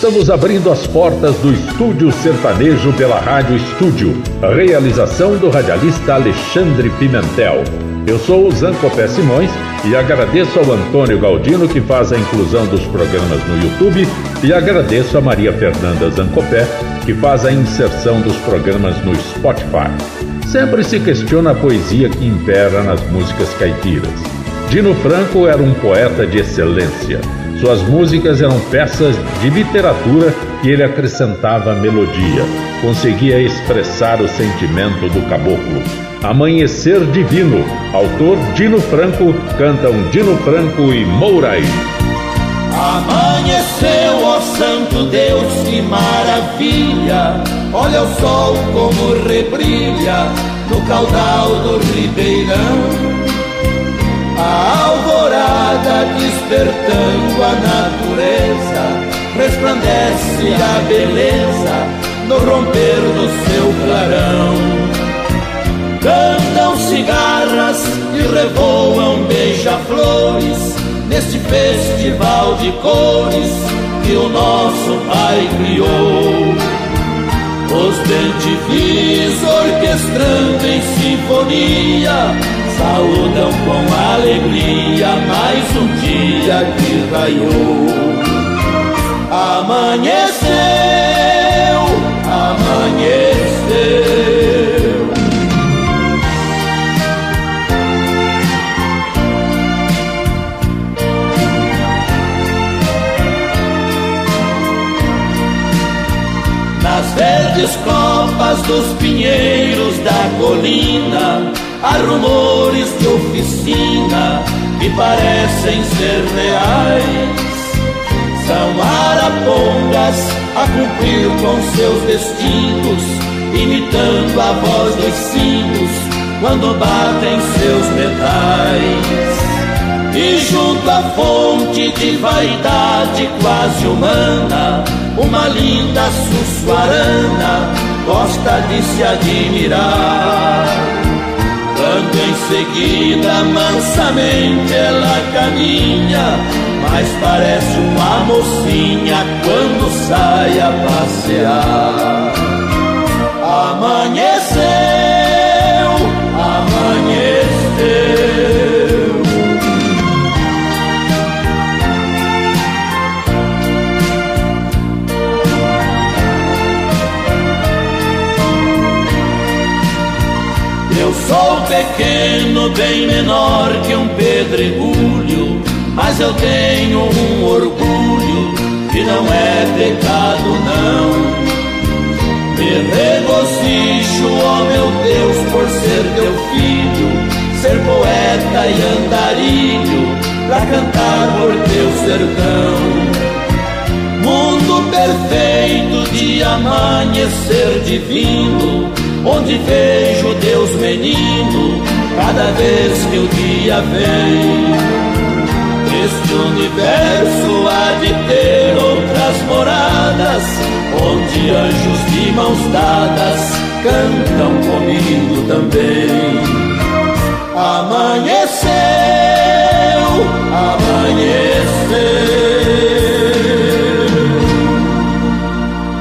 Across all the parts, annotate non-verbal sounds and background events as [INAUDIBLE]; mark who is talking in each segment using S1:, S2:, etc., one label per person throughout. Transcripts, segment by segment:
S1: Estamos abrindo as portas do Estúdio Sertanejo pela Rádio Estúdio. Realização do radialista Alexandre Pimentel. Eu sou o Zancopé Simões e agradeço ao Antônio Galdino que faz a inclusão dos programas no YouTube e agradeço a Maria Fernanda Zancopé que faz a inserção dos programas no Spotify. Sempre se questiona a poesia que impera nas músicas caipiras. Dino Franco era um poeta de excelência suas músicas eram peças de literatura e ele acrescentava melodia. Conseguia expressar o sentimento do caboclo. Amanhecer Divino, autor Dino Franco, cantam Dino Franco e Mouraí.
S2: Amanheceu, ó Santo Deus, que maravilha! Olha o sol como rebrilha no caudal do ribeirão. A alvorada despertando a natureza, resplandece a beleza no romper do seu clarão. Cantam cigarras e revoam beija-flores neste festival de cores que o nosso Pai criou. Os bentivis orquestrando em sinfonia saudam com alegria mais um dia que raiou. Amanheceu, amanheceu. Nas verdes copas dos pinheiros da colina Há rumores de oficina que parecem ser reais. São arapongas a cumprir com seus destinos, imitando a voz dos sinos quando batem seus metais. E junto à fonte de vaidade quase humana, uma linda sussuarana gosta de se admirar. Quando em seguida mansamente ela caminha, mas parece uma mocinha quando sai a passear. Amanheceu, pequeno, bem menor que um pedregulho, mas eu tenho um orgulho que não é pecado, não. Me regocijo, ó meu Deus, por ser teu filho, ser poeta e andarilho, pra cantar por teu sertão. Mundo perfeito de amanhecer divino onde vejo Deus menino cada vez que o dia vem. Este universo há de ter outras moradas, onde anjos de mãos dadas cantam comigo também. Amanheceu, amanheceu.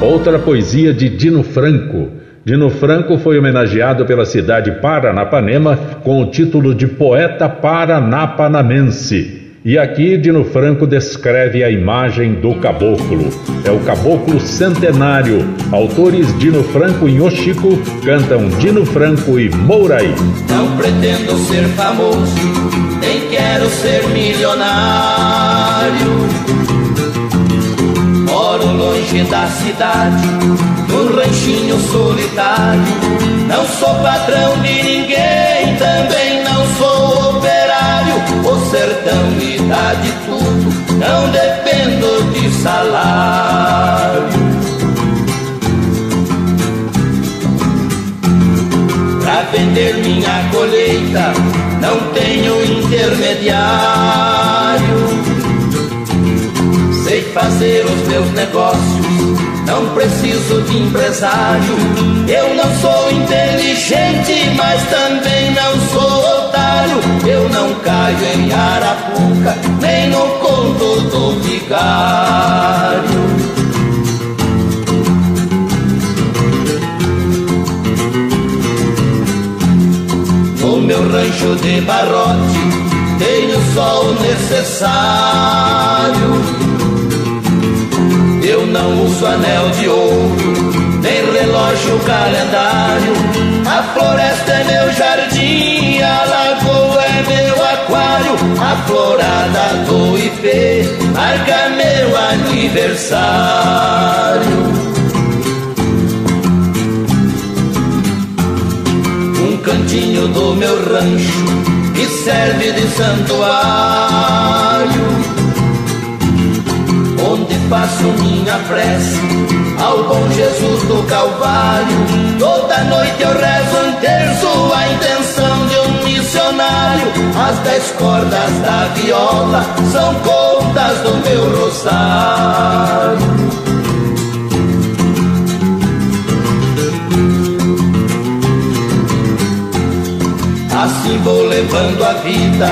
S1: Outra poesia de Dino Franco Dino Franco foi homenageado pela cidade Paranapanema com o título de Poeta Paranapanamense. E aqui Dino Franco descreve a imagem do caboclo. É o caboclo centenário. Autores Dino Franco e Yoshiko cantam Dino Franco e Mouraí.
S2: Não pretendo ser famoso, nem quero ser milionário da cidade, num ranchinho solitário. Não sou patrão de ninguém, também não sou operário. O sertão me dá de tudo, não dependo de salário. Pra vender minha colheita, não tenho intermediário fazer os meus negócios, não preciso de empresário. Eu não sou inteligente, mas também não sou otário. Eu não caio em arapuca, nem no conto do vigário. No meu rancho de barrote tenho só o necessário eu não uso anel de ouro, nem relógio calendário. A floresta é meu jardim, a lagoa é meu aquário. A florada do Ipê marca meu aniversário. Um cantinho do meu rancho que serve de santuário faço minha prece ao bom Jesus do Calvário. Toda noite eu rezo um terço a intenção de um missionário. As dez cordas da viola são contas do meu rosário. Assim vou levando a vida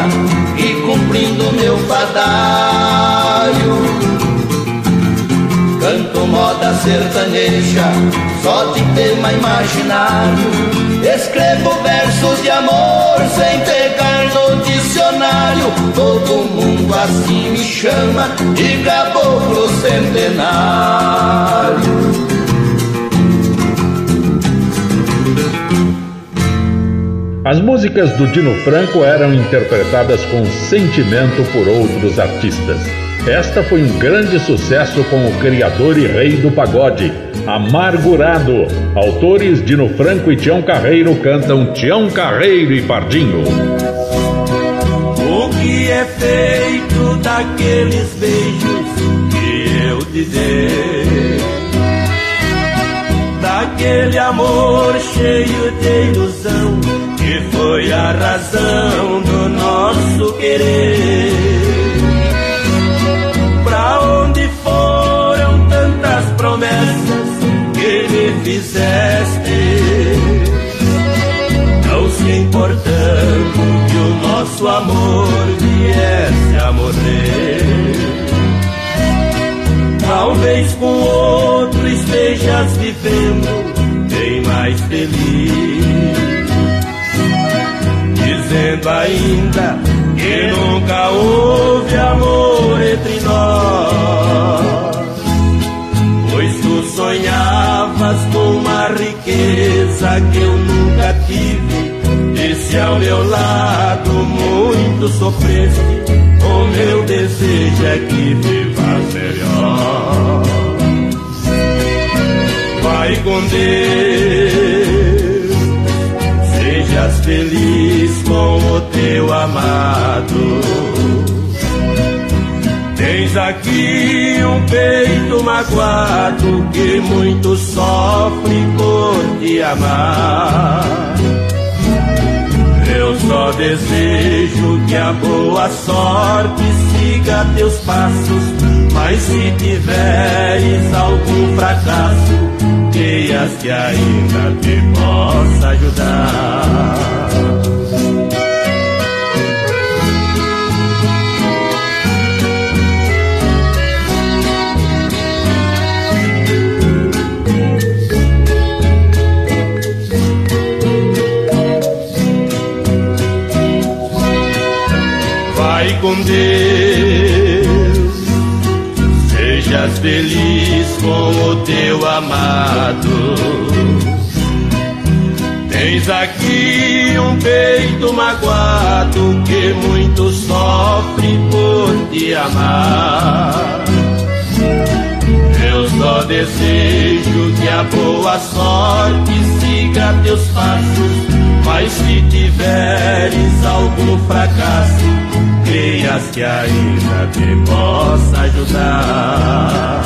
S2: e cumprindo meu fadário. Canto moda sertaneja, só de tema imaginário. Escrevo versos de amor sem pegar no dicionário. Todo mundo assim me chama de caboclo centenário.
S1: As músicas do Dino Franco eram interpretadas com sentimento por outros artistas. Esta foi um grande sucesso com o criador e rei do pagode, Amargurado. Autores Dino Franco e Tião Carreiro cantam Tião Carreiro e Pardinho.
S2: O que é feito daqueles beijos que eu te dei? Daquele amor cheio de ilusão que foi a razão do nosso querer fizeste, não se importando que o nosso amor viesse a morrer. Talvez com outro estejas vivendo bem mais feliz, dizendo ainda que nunca houve amor entre nós. Sonhavas com uma riqueza que eu nunca tive. E se ao meu lado muito sofreste, o meu desejo é que vivas melhor. Vai com Deus, sejas feliz com o teu amado Tens aqui um peito magoado que muito sofre por te amar. Eu só desejo que a boa sorte siga teus passos, mas se tiveres algum fracasso, queias que ainda te possa ajudar. Com Deus. Sejas feliz com o teu amado. Tens aqui um peito magoado que muito sofre por te amar. Eu só desejo que a boa sorte siga teus passos. Mas se tiveres algum fracasso, creias que ainda te possa ajudar.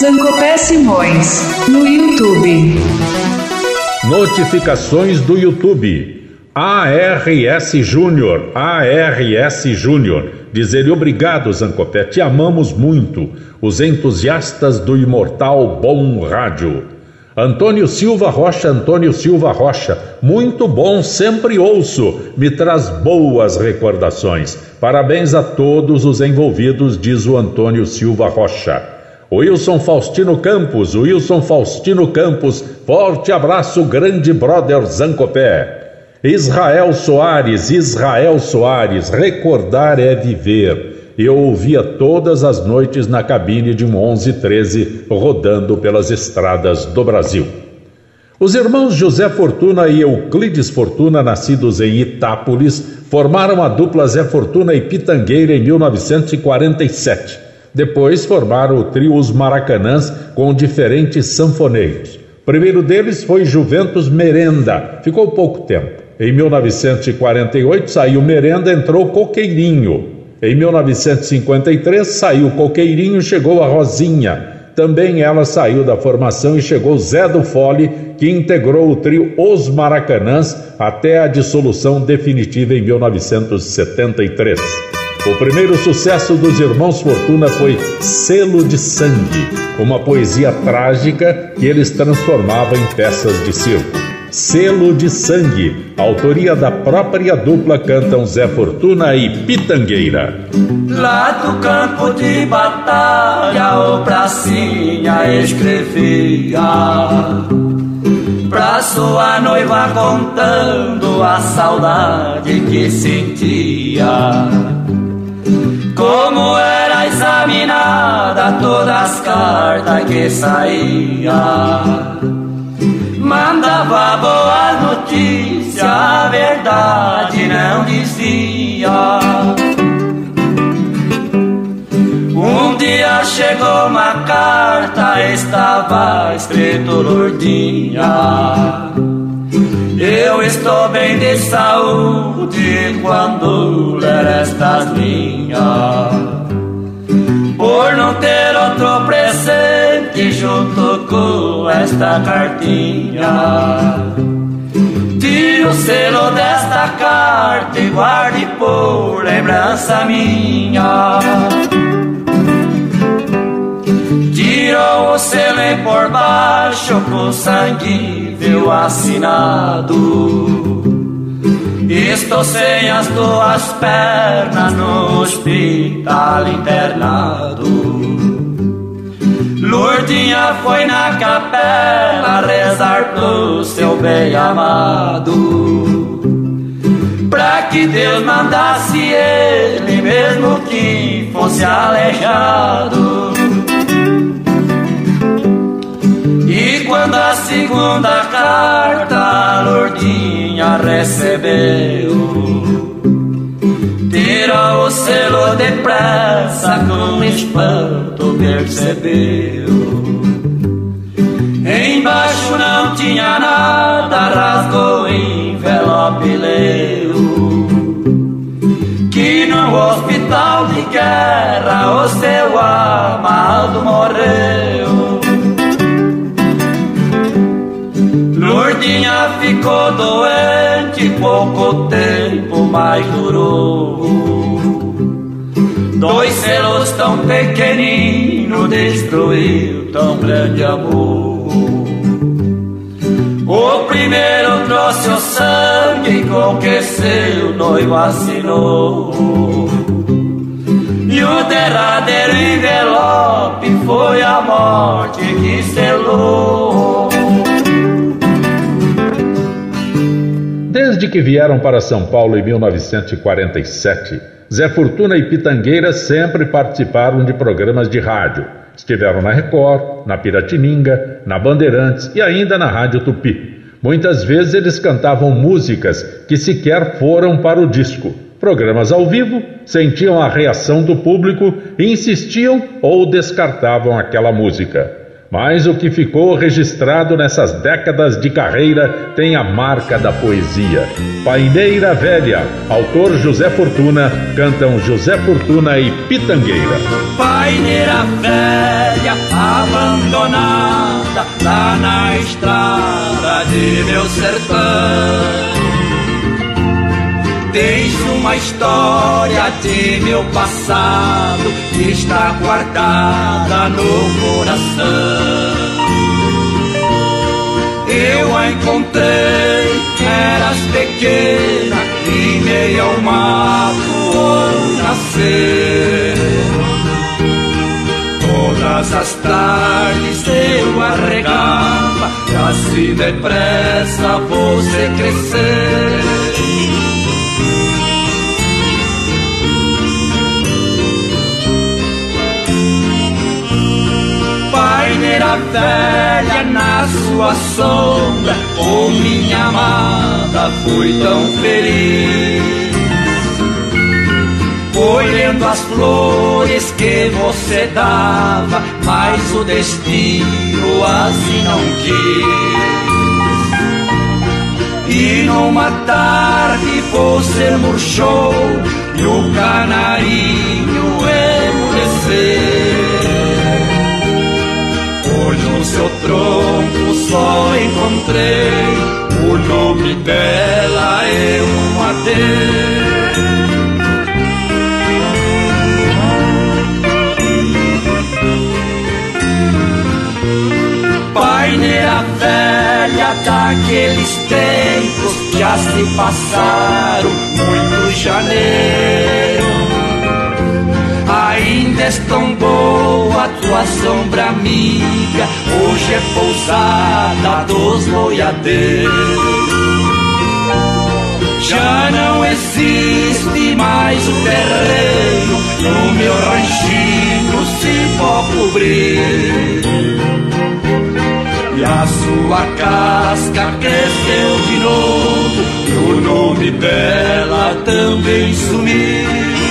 S3: Zancopé Simões, no YouTube.
S1: Notificações do YouTube. ARS Júnior, ARS Júnior. Diz ele, obrigado, Zancopé, te amamos muito, os entusiastas do imortal Bom Rádio. Antônio Silva Rocha, Antônio Silva Rocha, muito bom, sempre ouço, me traz boas recordações. Parabéns a todos os envolvidos, diz o Antônio Silva Rocha. Wilson Faustino Campos, Wilson Faustino Campos, forte abraço, grande brother Zancopé. Israel Soares, Israel Soares, recordar é viver. Eu ouvia todas as noites na cabine de um 1113 rodando pelas estradas do Brasil. Os irmãos José Fortuna e Euclides Fortuna, nascidos em Itápolis, formaram a dupla Zé Fortuna e Pitangueira em 1947. Depois formaram o trio Os Maracanãs com diferentes sanfoneiros. O primeiro deles foi Juventus Merenda, ficou pouco tempo. Em 1948 saiu Merenda, entrou Coqueirinho. Em 1953 saiu Coqueirinho, chegou a Rosinha. Também ela saiu da formação e chegou Zé do Fole, que integrou o trio Os Maracanãs até a dissolução definitiva em 1973. O primeiro sucesso dos Irmãos Fortuna foi Selo de Sangue, uma poesia trágica que eles transformavam em peças de circo. Selo de Sangue, autoria da própria dupla cantam Zé Fortuna e Pitangueira.
S2: Lá do campo de batalha, o pracinha escrevia pra sua noiva contando a saudade que sentia como era examinada todas as cartas que saía. Mandava boa notícia, a verdade não dizia. Um dia chegou uma carta, estava escrito Lourdinha. Eu estou bem de saúde quando ler estas linhas. Por não ter outro presente junto com esta cartinha. Tire o selo desta carta e guarde por lembrança minha. Tirou o selo por baixo com sangue viu assinado. Estou sem as duas pernas no hospital internado. Lourdinha foi na capela rezar pro seu bem amado. Pra que Deus mandasse ele, mesmo que fosse aleijado. quando a segunda carta a Lourdinha recebeu, tirou o selo depressa, com espanto percebeu. Embaixo não tinha nada, rasgou o envelope leu. Que no hospital de guerra o seu amado morreu. Lourdinha ficou doente, pouco tempo mais durou. Dois selos tão pequeninos destruiu tão grande amor. O primeiro trouxe o sangue com que seu noivo assinou. E o derradeiro envelope foi a morte que selou.
S1: Desde que vieram para São Paulo em 1947, Zé Fortuna e Pitangueira sempre participaram de programas de rádio. Estiveram na Record, na Piratininga, na Bandeirantes e ainda na Rádio Tupi. Muitas vezes eles cantavam músicas que sequer foram para o disco. Programas ao vivo, sentiam a reação do público e insistiam ou descartavam aquela música. Mas o que ficou registrado nessas décadas de carreira tem a marca da poesia. Paineira Velha, autor José Fortuna, cantam José Fortuna e Pitangueira.
S2: Paineira Velha, abandonada, lá na estrada de meu sertão. Tens uma história de meu passado que está guardada no coração. Eu a encontrei, eras pequena, e meio ao mato onde nasceu. Todas as tardes eu arregava, e assim depressa você cresceu. Paineira velha na sua sombra, oh minha amada, fui tão feliz. Colhendo as flores que você dava, mas o destino assim não quis. E numa tarde você murchou e o canarinho emudeceu. No seu tronco só encontrei o nome dela é um adeus. Paineira velha daqueles tempos já se passaram muitos janeiros Ainda és tão boa tua sombra amiga, hoje é pousada dos boiadeiros. Já não existe mais o terreno no meu ranchinho se pode cobrir. E a sua casca cresceu de novo, e o nome dela também sumiu.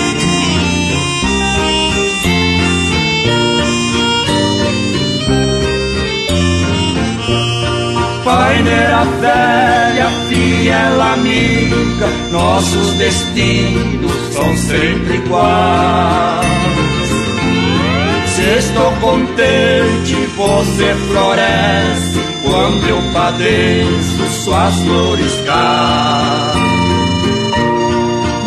S2: Paineira velha, fiel amiga, nossos destinos são sempre iguais. Se estou contente, você floresce, quando eu padeço, suas flores caem.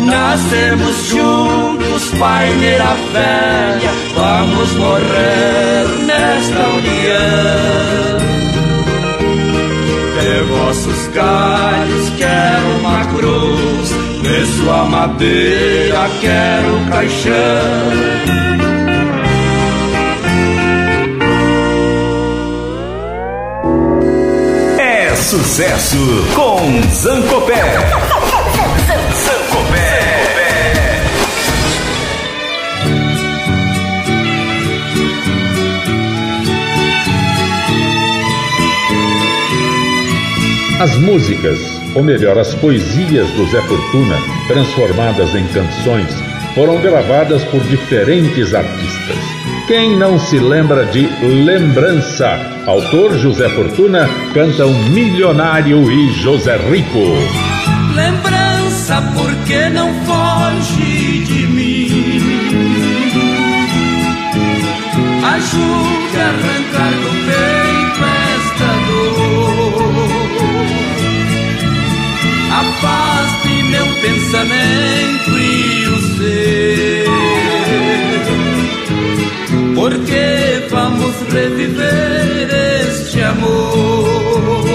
S2: Nascemos juntos, paineira velha, vamos morrer nesta união vossos galhos quero uma cruz, de sua madeira quero caixão.
S4: É sucesso com Zancopé.
S1: As músicas, ou melhor, as poesias do Zé Fortuna, transformadas em canções, foram gravadas por diferentes artistas. Quem não se lembra de Lembrança? Autor José Fortuna canta um Milionário e José Rico.
S2: Lembrança, porque não foge de mim? Ajude a arrancar do peito afaste meu pensamento e o seu, porque vamos reviver este amor.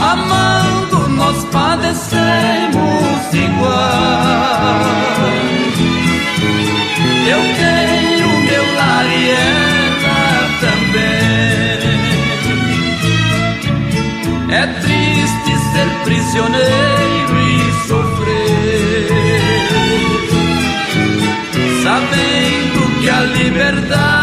S2: Amando nós padecemos igual. Eu tenho prisioneiro e sofrer, sabendo que a liberdade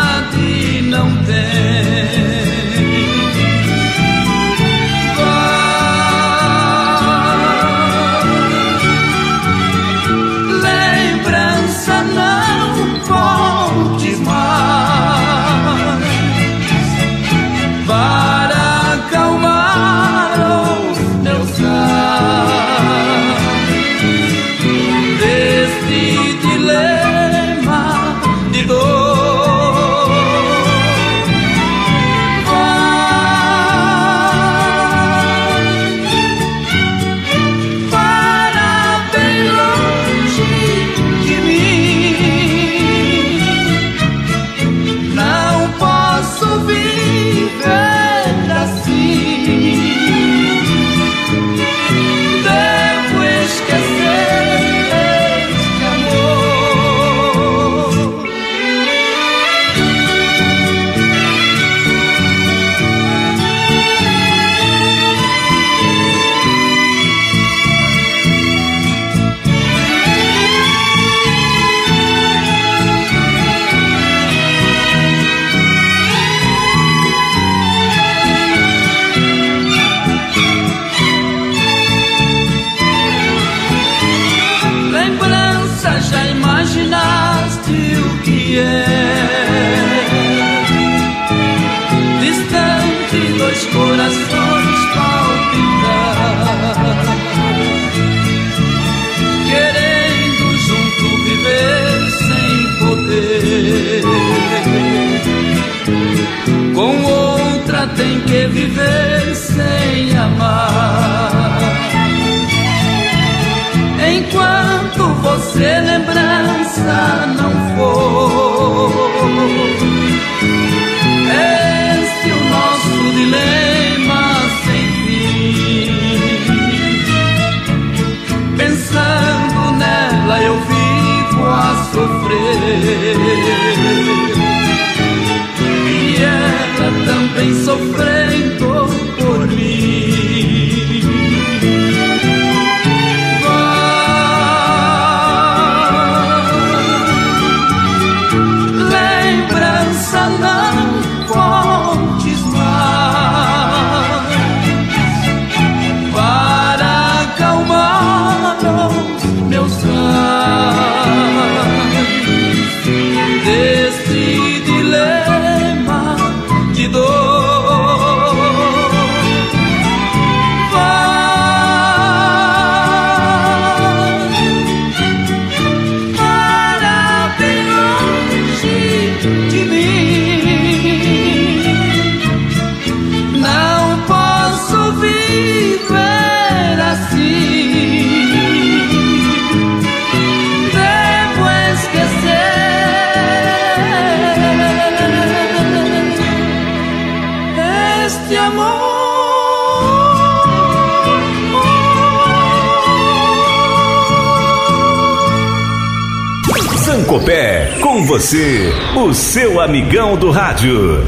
S5: você, o
S6: seu amigão do rádio.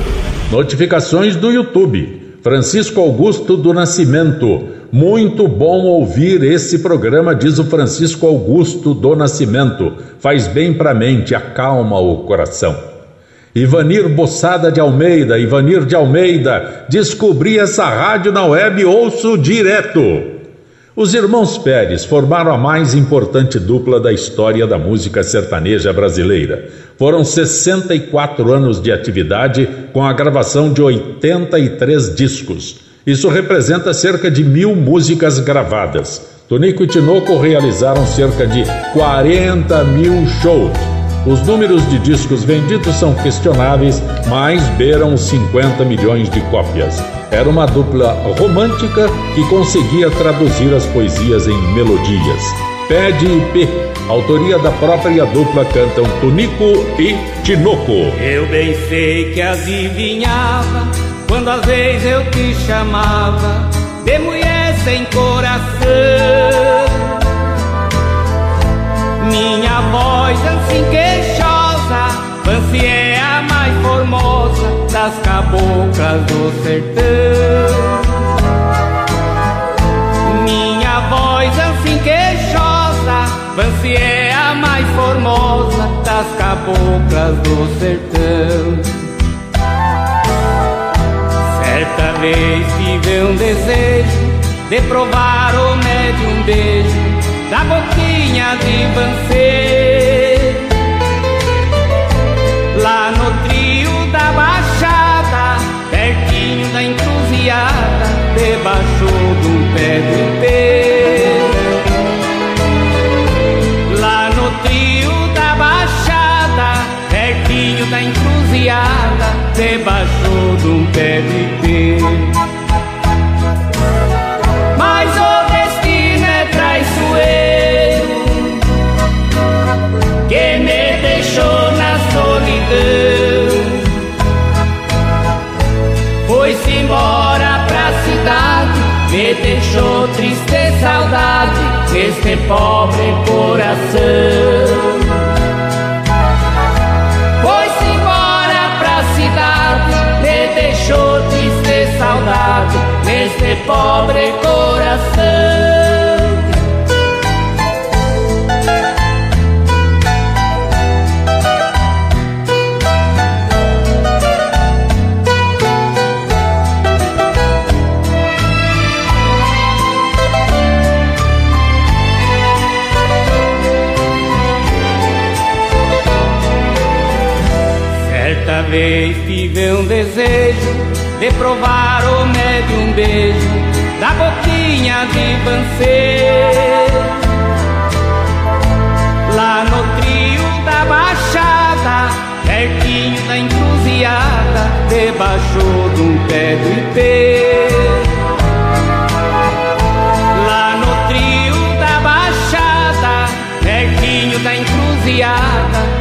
S1: Notificações do YouTube. Francisco Augusto do Nascimento. Muito bom ouvir esse programa, diz o Francisco Augusto do Nascimento. Faz bem para a mente, acalma o coração. Ivanir Bossada de Almeida, Ivanir de Almeida, descobri essa rádio na web, ouço direto. Os irmãos Pérez formaram a mais importante dupla da história da música sertaneja brasileira. Foram 64 anos de atividade com a gravação de 83 discos. Isso representa cerca de mil músicas gravadas. Tonico e Tinoco realizaram cerca de 40 mil shows. Os números de discos vendidos são questionáveis, mas beiram os 50 milhões de cópias. Era uma dupla romântica que conseguia traduzir as poesias em melodias. Pede e P, autoria da própria dupla, cantam Tonico e Tinoco.
S7: Eu bem sei que adivinhava quando às vezes eu te chamava de mulher sem coração. Minha voz assim queixosa, Fancy é a mais formosa das caboclas do sertão. Minha voz assim queixosa, Fancy é a mais formosa das caboclas do sertão. Certa vez tive um desejo de provar o médium beijo da boquinha de Vancê. De um pé de ipê. Lá no trio da Baixada, pertinho da encruzilhada, debaixo de um pé de ipê. Deixou triste saudade deste pobre coração. Foi-se embora pra cidade, me deixou triste saudade deste pobre coração. Vez tive um desejo de provar o médium beijo da boquinha de Vancê. Lá no trio da Baixada, pertinho da encruzilhada, debaixo de um pé do ipê. Lá no trio da baixada, pertinho da encruzilhada,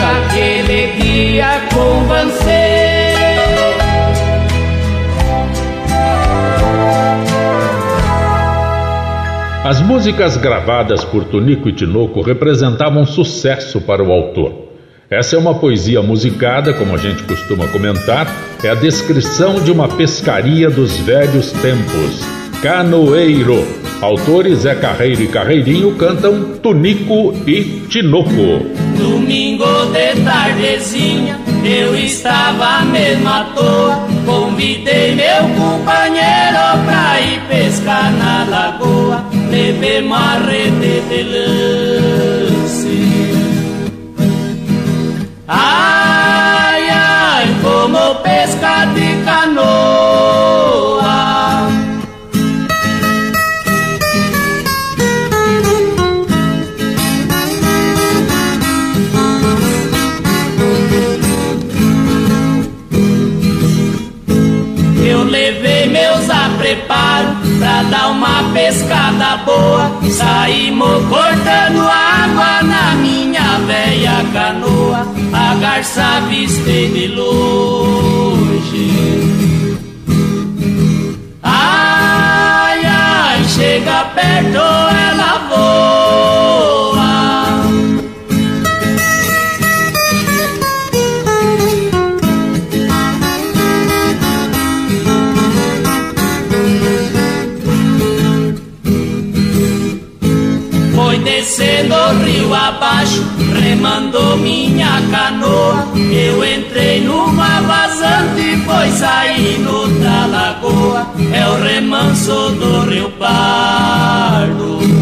S7: aquele dia com você.
S1: As músicas gravadas por Tonico e Tinoco representavam sucesso para o autor. Essa é uma poesia musicada, como a gente costuma comentar, é a descrição de uma pescaria dos velhos tempos. Canoeiro. Autores Zé Carreiro e Carreirinho cantam Tunico e Tinoco.
S8: Domingo de tardezinha, eu estava mesmo à toa. Convidei meu companheiro pra ir pescar na lagoa. Levei uma rede de lance. Ai, Saímos cortando água na minha velha canoa a garça viste de longe. Ai, ai, chega perto, ela voa. Descendo o rio abaixo remando minha canoa. Eu entrei numa vazante e foi saindo da lagoa. É o remanso do Rio Pardo.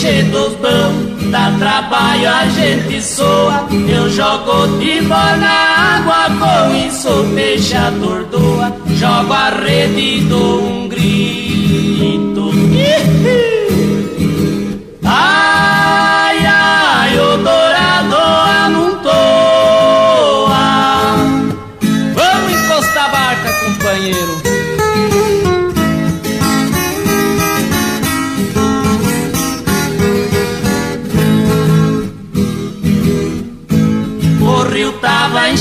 S8: Peixe dos bons, dá trabalho a gente soa. Eu jogo de na água, com isso peixe atordoa. Jogo a rede e dou um grito.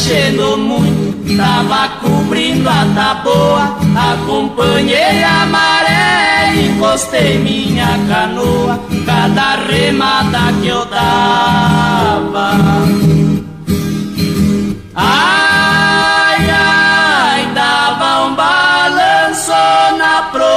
S8: Enchendo muito, tava cobrindo a taboa. Acompanhei a maré, encostei minha canoa, cada remada que eu dava. Ai, ai, dava um balanço na proa.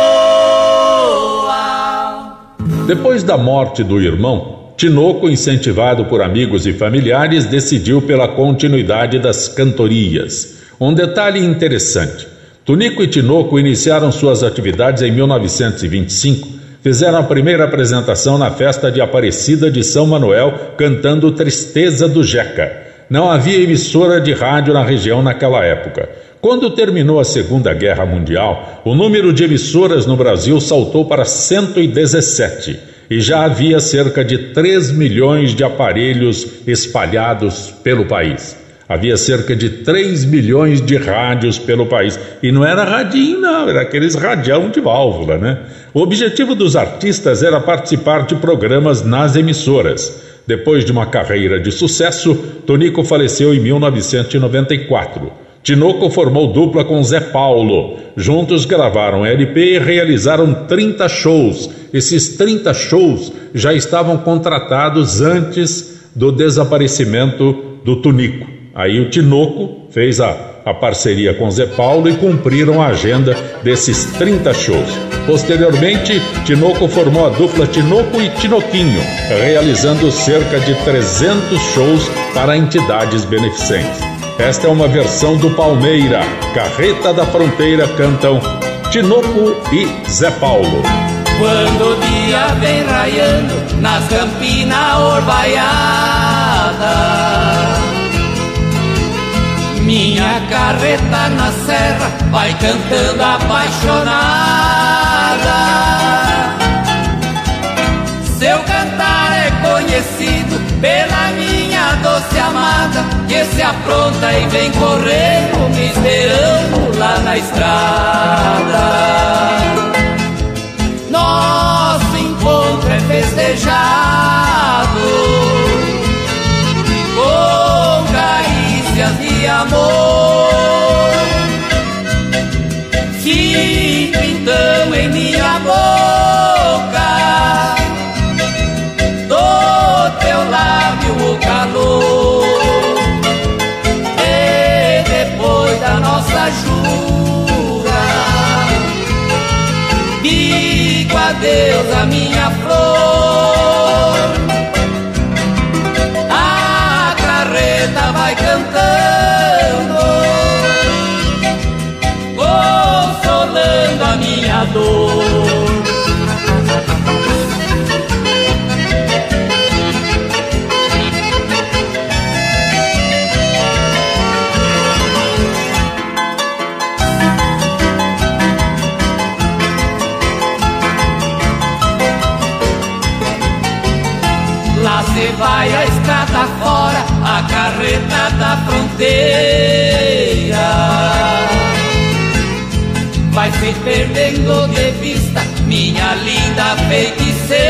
S1: Depois da morte do irmão, Tinoco, incentivado por amigos e familiares, decidiu pela continuidade das cantorias. Um detalhe interessante: Tunico e Tinoco iniciaram suas atividades em 1925. Fizeram a primeira apresentação na festa de Aparecida de São Manuel, cantando Tristeza do Jeca. Não havia emissora de rádio na região naquela época. Quando terminou a Segunda Guerra Mundial, o número de emissoras no Brasil saltou para 117 e já havia cerca de 3 milhões de aparelhos espalhados pelo país. Havia cerca de 3 milhões de rádios pelo país. E não era radinho, não, era aqueles radião de válvula, né? O objetivo dos artistas era participar de programas nas emissoras. Depois de uma carreira de sucesso, Tonico faleceu em 1994. Tinoco formou dupla com Zé Paulo. Juntos gravaram LP e realizaram 30 shows. Esses 30 shows já estavam contratados antes do desaparecimento do Tunico. Aí o Tinoco fez a, a parceria com Zé Paulo e cumpriram a agenda desses 30 shows. Posteriormente, Tinoco formou a dupla Tinoco e Tinoquinho, realizando cerca de 300 shows para entidades beneficentes. Esta é uma versão do Palmeira. Carreta da Fronteira cantam Tinoco e Zé Paulo.
S7: Quando o dia vem raiando nas campinas orvaiadas, minha carreta na serra vai cantando apaixonada. Seu cantar é conhecido pela minha doce amada que se apronta e vem correndo me esperando lá na estrada. Festejado com carícias de amor. Sinto então em minha boca do teu lábio o calor. jura Digo adeus a a carreta da fronteira. Vai se perdendo de vista, minha linda feiticeira.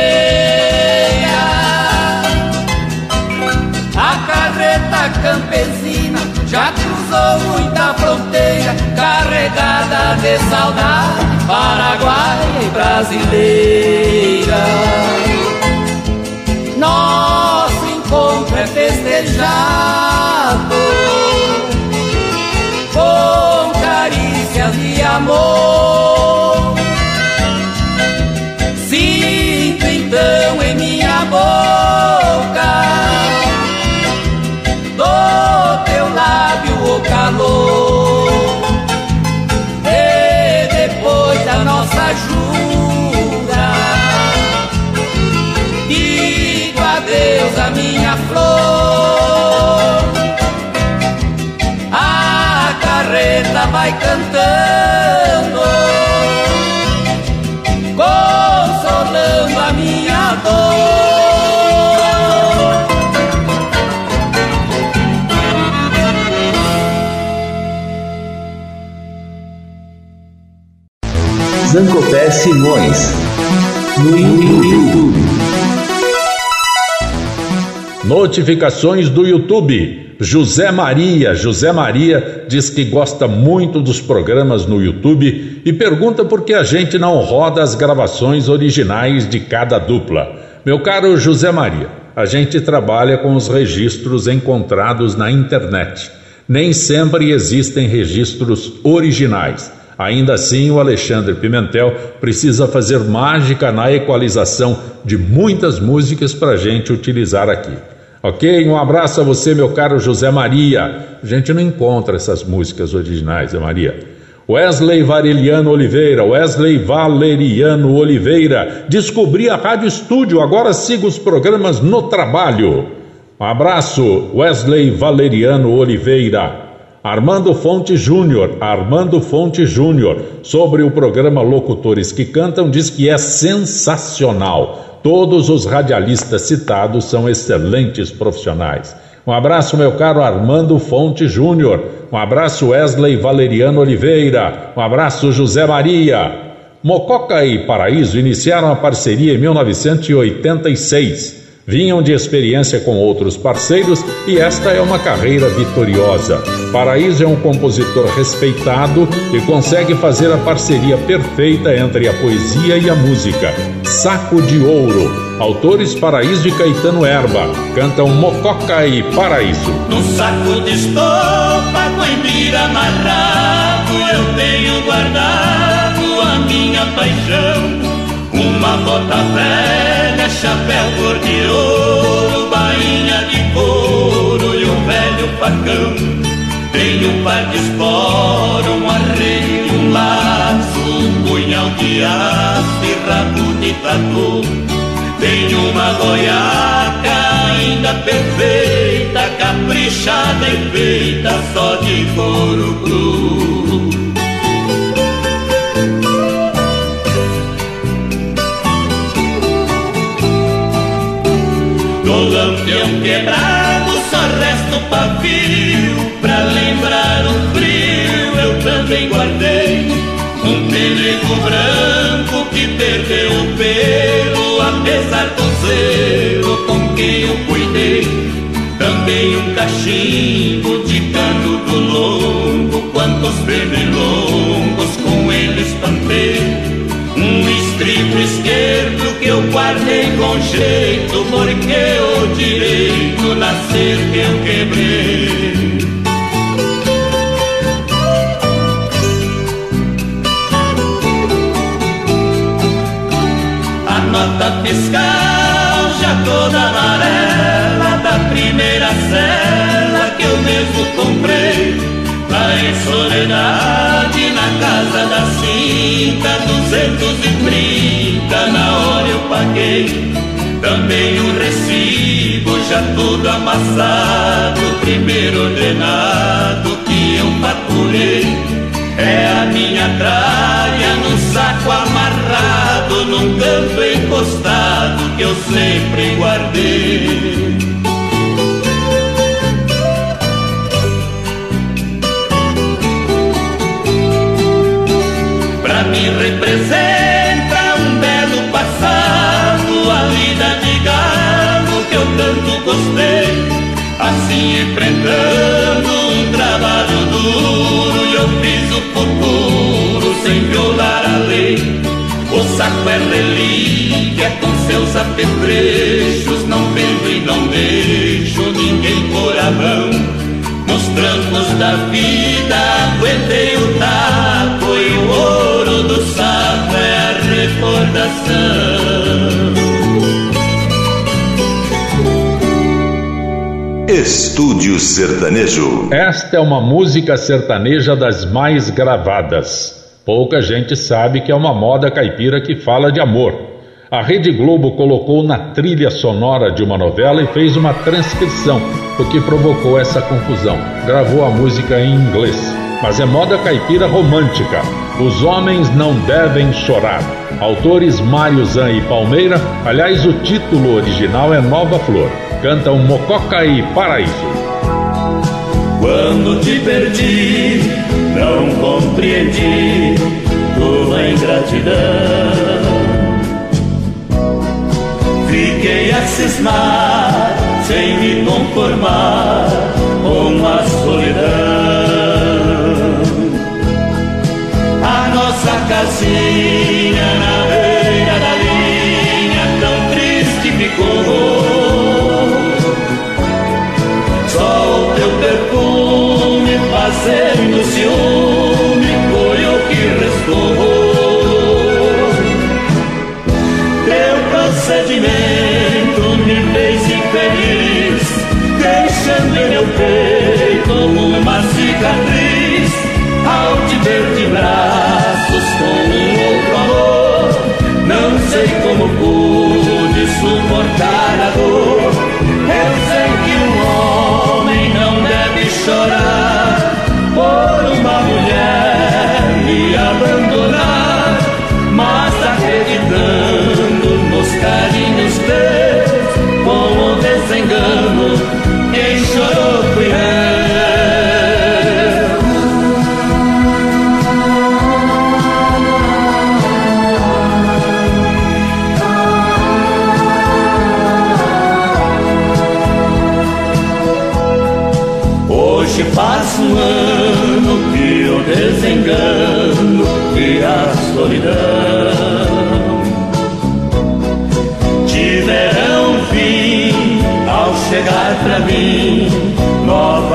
S7: A carreta campesina já cruzou muita fronteira, carregada de saudade, paraguaia e brasileira. Festejado com carícias de amor. Sinto então em minha boca do teu lábio o calor. Vai cantando, consolando a minha dor.
S4: Zancopé Simões no YouTube.
S1: Notificações do YouTube. José Maria. José Maria diz que gosta muito dos programas no YouTube e pergunta por que a gente não roda as gravações originais de cada dupla. Meu caro José Maria, a gente trabalha com os registros encontrados na internet. Nem sempre existem registros originais. Ainda assim, o Alexandre Pimentel precisa fazer mágica na equalização de muitas músicas para a gente utilizar aqui. Ok? Um abraço a você, meu caro José Maria. A gente não encontra essas músicas originais, Zé Maria. Wesley Vareliano Oliveira, Wesley Valeriano Oliveira. Descobri a Rádio Estúdio, agora siga os programas no trabalho. Um abraço, Wesley Valeriano Oliveira. Armando Fonte Júnior, Armando Fonte Júnior, sobre o programa Locutores que Cantam, diz que é sensacional. Todos os radialistas citados são excelentes profissionais. Um abraço, meu caro Armando Fonte Júnior. Um abraço, Wesley Valeriano Oliveira. Um abraço, José Maria. Mococa e Paraíso iniciaram a parceria em 1986. Vinham de experiência com outros parceiros e esta é uma carreira vitoriosa. Paraíso é um compositor respeitado e consegue fazer a parceria perfeita entre a poesia e a música. Saco de Ouro. Autores Paraíso e Caetano Erba cantam Mococa e Paraíso.
S2: No saco de estopa com emira amarrado eu tenho guardado a minha paixão. Uma bota velha, chapéu cor de ouro, bainha de couro e um velho facão. Tem um par de esporo, um arreio e um laço, um punhal de aço e rabo de tatu. Tem uma goiaca ainda perfeita, caprichada e feita só de couro cru. Quebrado só resta o pavio Pra lembrar o frio. Eu também guardei Um pelego branco que perdeu o pelo Apesar do zelo com quem eu cuidei. Também um cachimbo de cano do longo Quantos pernilongos com ele espantei estribo esquerdo que eu guardei com jeito, porque o direito nascer que eu quebrei. A nota fiscal já toda amarela da primeira cela que eu mesmo comprei. Em Soledade, na casa da cinta, duzentos e trinta, na hora eu paguei. Também o recibo, já tudo amassado, primeiro ordenado que eu faturei. É a minha tralha no saco amarrado, num canto encostado que eu sempre guardei. Gostei. Assim enfrentando um trabalho duro, eu fiz o futuro sem violar a lei. O saco é relíquia com seus apetrechos, não vendo e não deixo ninguém por a mão. Nos trancos da vida aguentei o taco e o ouro do saco é a recordação.
S6: Estúdio Sertanejo.
S1: Esta é uma música sertaneja das mais gravadas. Pouca gente sabe que é uma moda caipira que fala de amor a Rede Globo colocou na trilha sonora de uma novela e fez uma transcrição, o que provocou essa confusão. Gravou a música em inglês. Mas é moda caipira romântica. Os homens não devem chorar. Autores Mário Zan e Palmeira. Aliás, o título original é Nova Flor. Cantam Mococa e Paraíso.
S2: Quando te perdi, não compreendi tua ingratidão Fiquei a cismar, sem me conformar com a solidão. Casinha na beira da linha tão triste ficou. Só o teu perfume fazendo ciúme foi o que restou. procedimento me fez infeliz, deixando em meu peito uma cicatriz. O desengano
S9: e a solidão. Tiveram fim ao chegar pra mim nova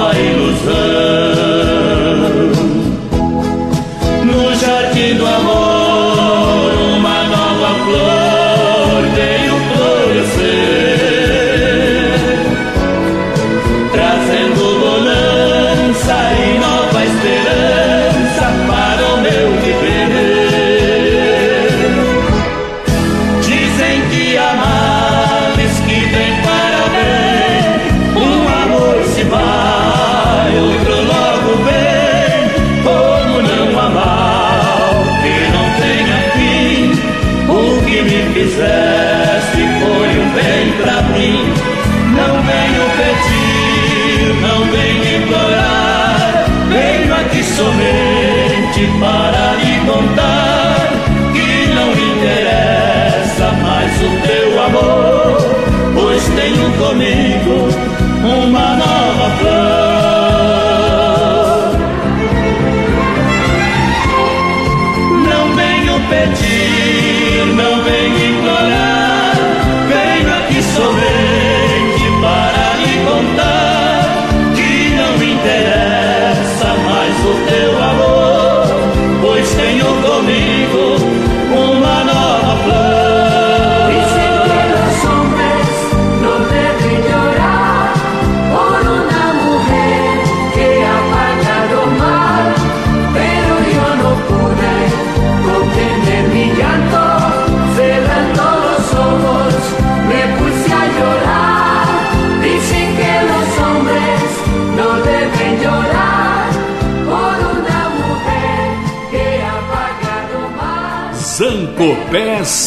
S9: comigo uma nova flor.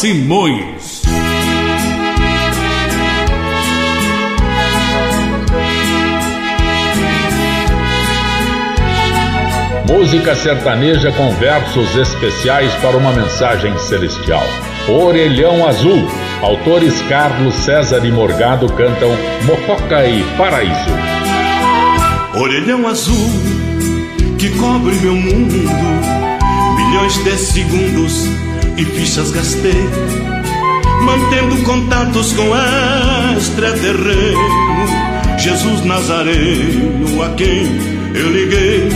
S10: Simões.
S1: Música sertaneja com versos especiais para uma mensagem celestial. Orelhão Azul. Autores Carlos César e Morgado cantam Mococa e Paraíso.
S2: Orelhão azul que cobre meu mundo, milhões de segundos e fichas gastei, mantendo contatos com extraterreno, Jesus Nazareno a quem eu liguei,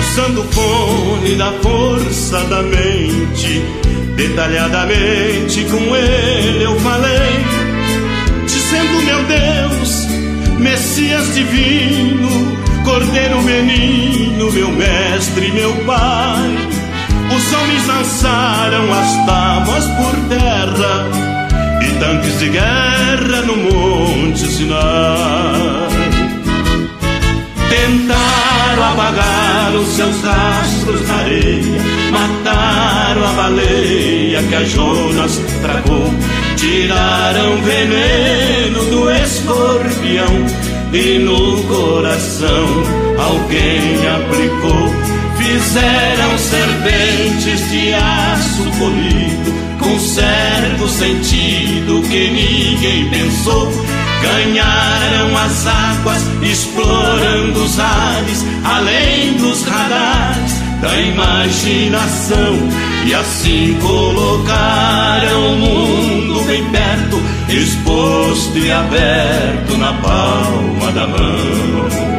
S2: usando o fone da força da mente, detalhadamente com ele eu falei, dizendo meu Deus, Messias divino, Cordeiro menino, meu mestre, meu pai os homens lançaram as tábuas por terra e tanques de guerra no Monte Sinai. Tentaram apagar os seus rastros na areia, mataram a baleia que a Jonas tragou, tiraram veneno do escorpião e no coração alguém aplicou Fizeram serpentes de aço polido, com certo sentido que ninguém pensou. Ganharam as águas, explorando os ares, além dos radares da imaginação. E assim colocaram o mundo bem perto, exposto e aberto na palma da mão.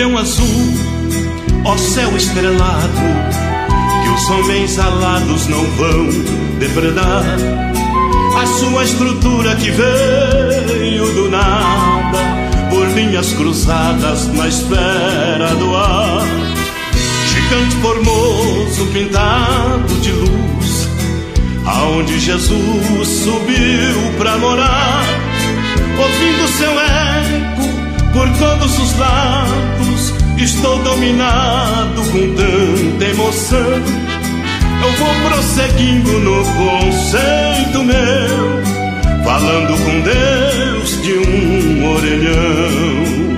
S2: Orelhão azul, ó céu estrelado, que os homens alados não vão depredar. A sua estrutura que veio do nada, por linhas cruzadas na esfera do ar. Gigante formoso pintado de luz, aonde Jesus subiu pra morar, ouvindo seu eco por todos os lados estou dominado com tanta emoção. eu vou prosseguindo no conceito meu, falando com Deus de um orelhão.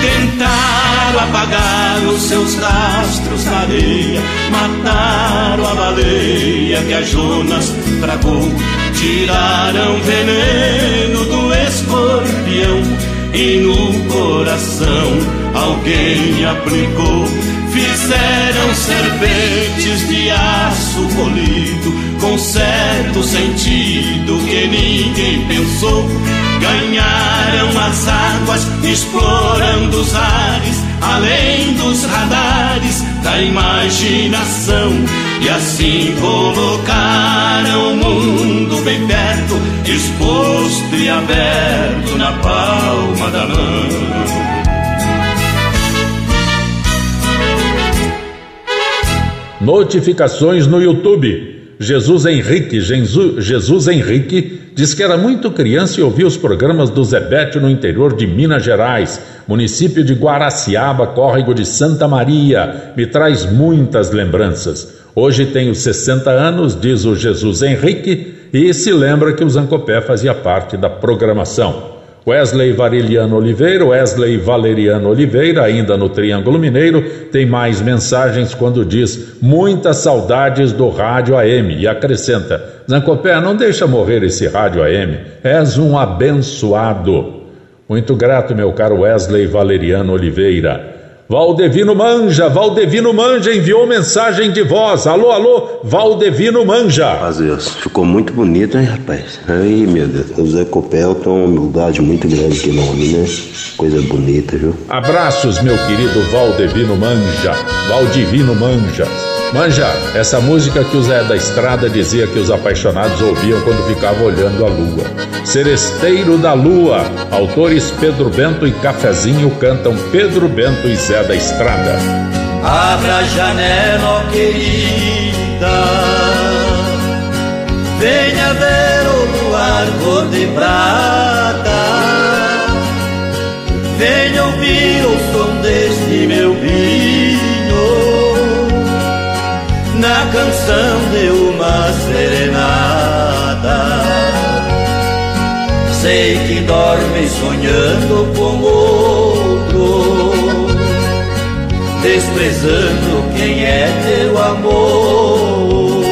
S2: Tentaram apagar os seus rastros na areia, mataram a baleia que a Jonas tragou, tiraram veneno do escorpião e no coração alguém aplicou. Fizeram serpentes de aço polido, com certo sentido que ninguém pensou. Ganharam as águas, explorando os ares, além dos radares da imaginação. E assim colocaram o mundo bem perto, exposto e aberto na palma da mão.
S1: Notificações no YouTube. Jesus Henrique, Jesus Henrique, diz que era muito criança e ouvia os programas do Zebete no interior de Minas Gerais, município de Guaraciaba, córrego de Santa Maria. Me traz muitas lembranças. Hoje tenho 60 anos, diz o Jesus Henrique, e se lembra que o Zancopé fazia parte da programação. Wesley Variliano Oliveira, Wesley Valeriano Oliveira, ainda no Triângulo Mineiro, tem mais mensagens quando diz muitas saudades do rádio AM e acrescenta: Zancopé, não deixa morrer esse rádio AM, és um abençoado. Muito grato, meu caro Wesley Valeriano Oliveira. Valdevino Manja, Valdevino Manja enviou mensagem de voz. Alô, alô, Valdevino Manja.
S11: Deus, ficou muito bonito, hein, rapaz? Ai, meu Deus, o Zé Copel tem uma humildade muito grande que nome, né? Coisa bonita, viu?
S1: Abraços, meu querido Valdevino Manja, Valdivino Manja. Manja, essa música que o Zé da Estrada dizia que os apaixonados ouviam quando ficavam olhando a lua. Seresteiro da Lua, autores Pedro Bento e Cafezinho cantam Pedro Bento e Zé da Estrada.
S12: Abra a janela, querida, venha ver o luar cor de prata, venha ouvir o som deste meu vinho canção de uma serenata. Sei que dorme sonhando com outro, desprezando quem é teu amor.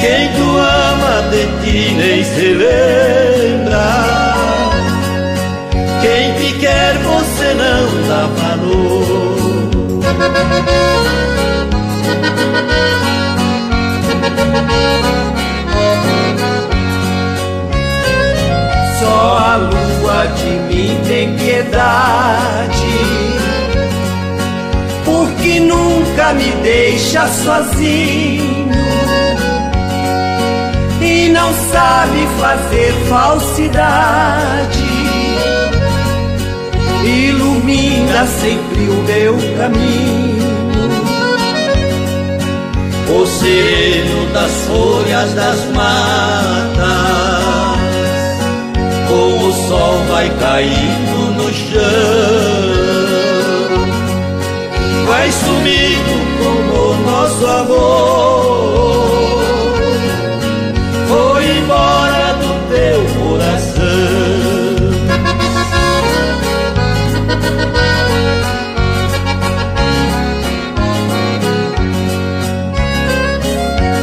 S12: Quem tu ama de ti nem se lembra. Quem te quer você não dá valor. De mim tem piedade, porque nunca me deixa sozinho e não sabe fazer falsidade. Ilumina sempre o meu caminho o sereno das folhas das matas, com o sol vai caindo no chão, vai sumindo como o nosso amor, foi embora do teu coração.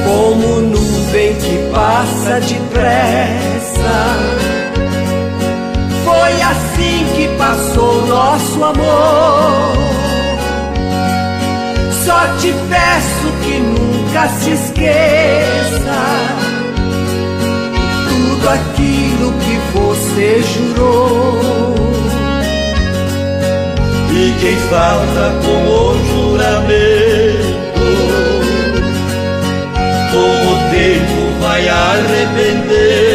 S12: como nuvem que passa depressa. Passou nosso amor. Só te peço que nunca se esqueça tudo aquilo que você jurou. E quem falta com o juramento com o tempo vai arrepender.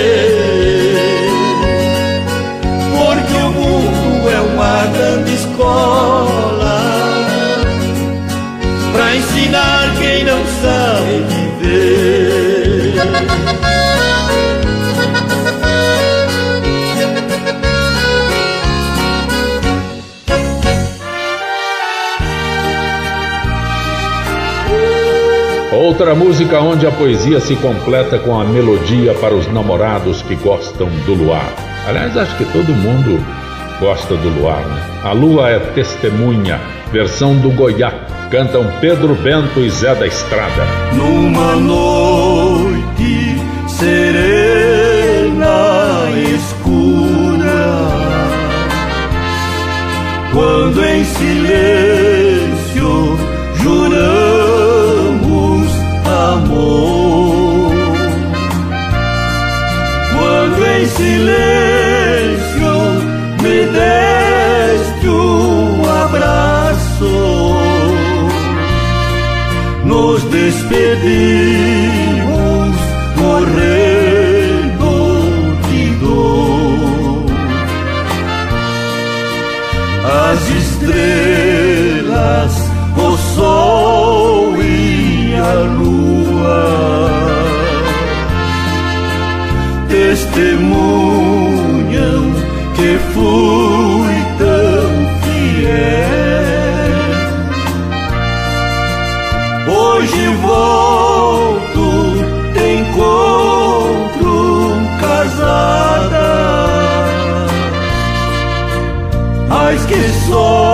S1: Outra música onde a poesia se completa com a melodia para os namorados que gostam do luar. Aliás, acho que todo mundo gosta do luar, né? A lua é testemunha, versão do Goiá. Cantam Pedro Bento e Zé da Estrada.
S2: Numa noite serena escura, quando em silêncio que sorte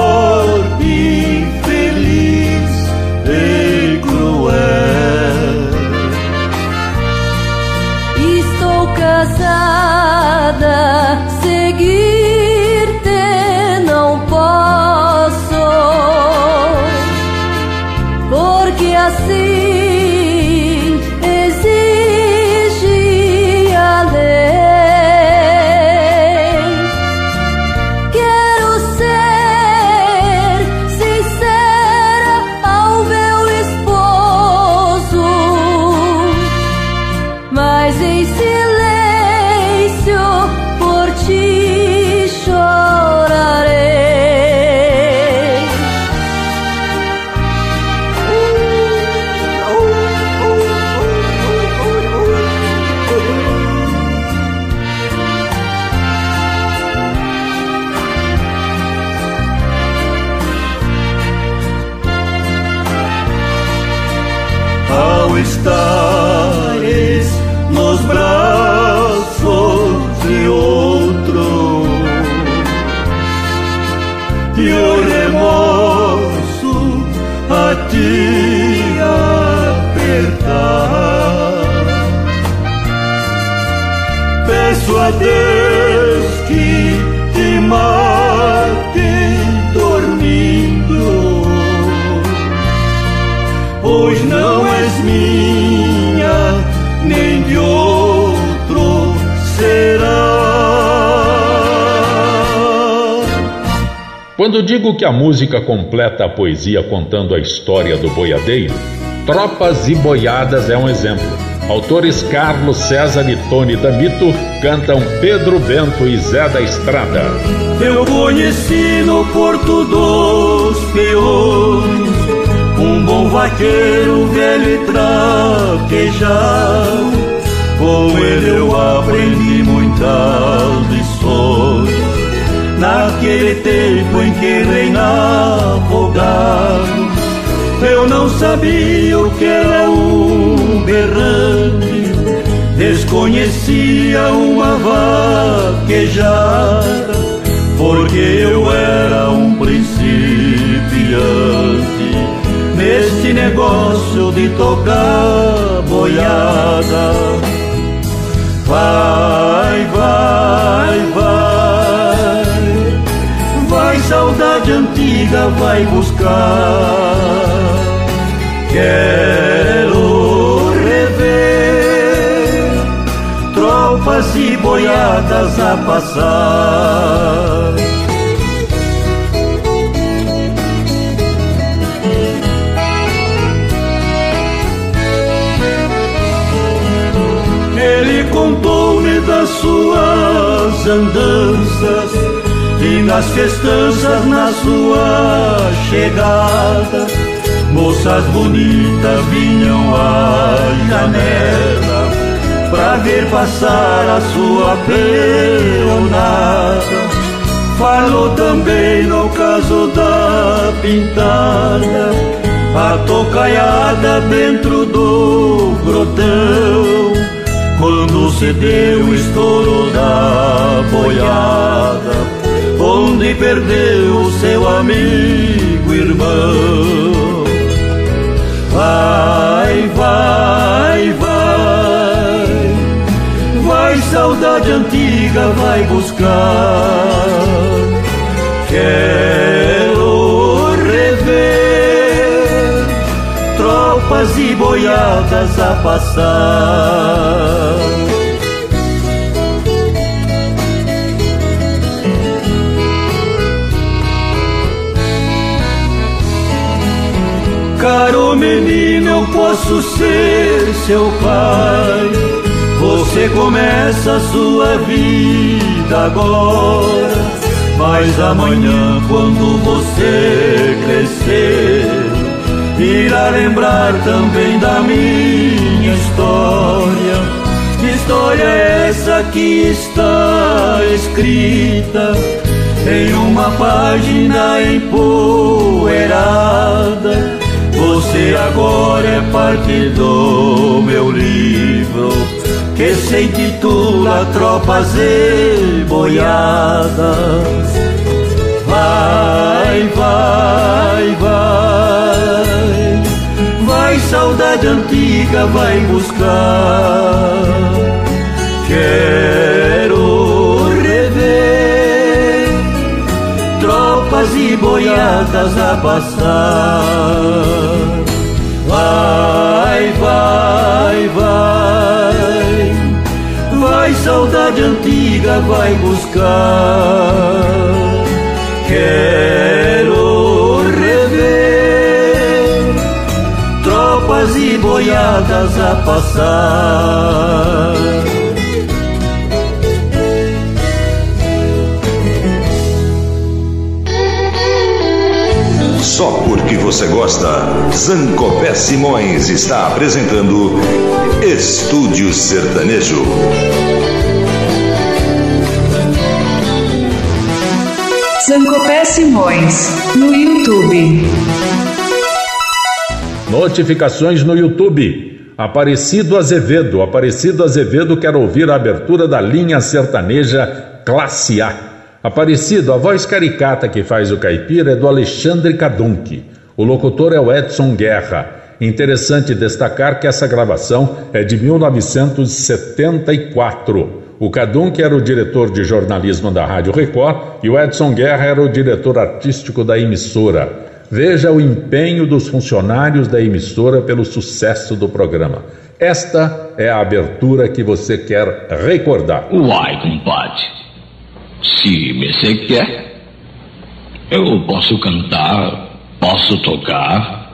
S1: Quando digo que a música completa a poesia contando a história do boiadeiro, Tropas e Boiadas é um exemplo. Autores Carlos César e Tony D'Amito cantam Pedro Bento e Zé da Estrada.
S2: Eu conheci no Porto dos Peões um bom vaqueiro velho e traquejado. Com ele eu aprendi lições. Naquele tempo em que reinava o gado, eu não sabia o que era um berrante. Desconhecia uma vaquejada, porque eu era um principiante neste negócio de tocar boiada. Vai, vai, vai, saudade antiga, vai buscar. Quero rever tropas e boiadas a passar. Ele contou-me das suas andanças das festanças na sua chegada. Moças bonitas vinham à janela pra ver passar a sua peonada. Falou também no caso da pintada
S13: a tocaiada dentro do grotão. Quando se deu o estouro da boiada, onde perdeu seu amigo irmão. Vai, vai, vai, vai, saudade antiga, vai buscar. Quero rever tropas e boiadas a passar. Caro menino, eu posso ser seu pai. Você começa a sua vida agora. Mas amanhã, quando você crescer, irá lembrar também da minha história. Que história é essa que está escrita em uma página empoeirada? Você agora é parte do meu livro que se intitula Tropas e Boiadas. Vai, vai, vai, vai, saudade antiga, vai buscar. Quero e boiadas a passar. Vai, vai, vai, vai, saudade antiga, vai buscar. Quero rever tropas e boiadas a passar.
S6: Você gosta, Zancopé Simões está apresentando Estúdio Sertanejo.
S3: Zancopé Simões, no YouTube.
S1: Notificações no YouTube. Aparecido Azevedo. Aparecido Azevedo quer ouvir a abertura da linha sertaneja Classe A. Aparecido, a voz caricata que faz o caipira é do Alexandre Cadunque. O locutor é o Edson Guerra. Interessante destacar que essa gravação é de 1974. O Cadunque era o diretor de jornalismo da Rádio Record e o Edson Guerra era o diretor artístico da emissora. Veja o empenho dos funcionários da emissora pelo sucesso do programa. Esta é a abertura que você quer recordar.
S10: Uai, compadre. Se você quer, eu posso cantar, posso tocar.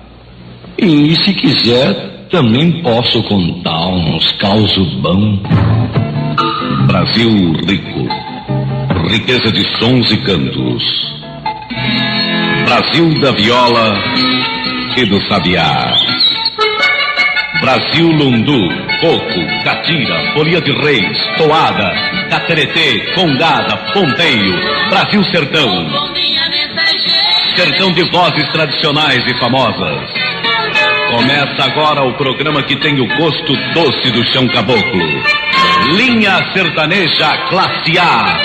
S10: E se quiser, também posso contar uns causos bons. Brasil rico, riqueza de sons e cantos. Brasil da viola e do sabiá. Brasil lundu, coco, catira, folia de reis, toada, cateretê, congada, ponteio. Brasil sertão. Sertão de vozes tradicionais e famosas. Começa agora o programa que tem o gosto doce do chão caboclo. Linha Sertaneja Classe A.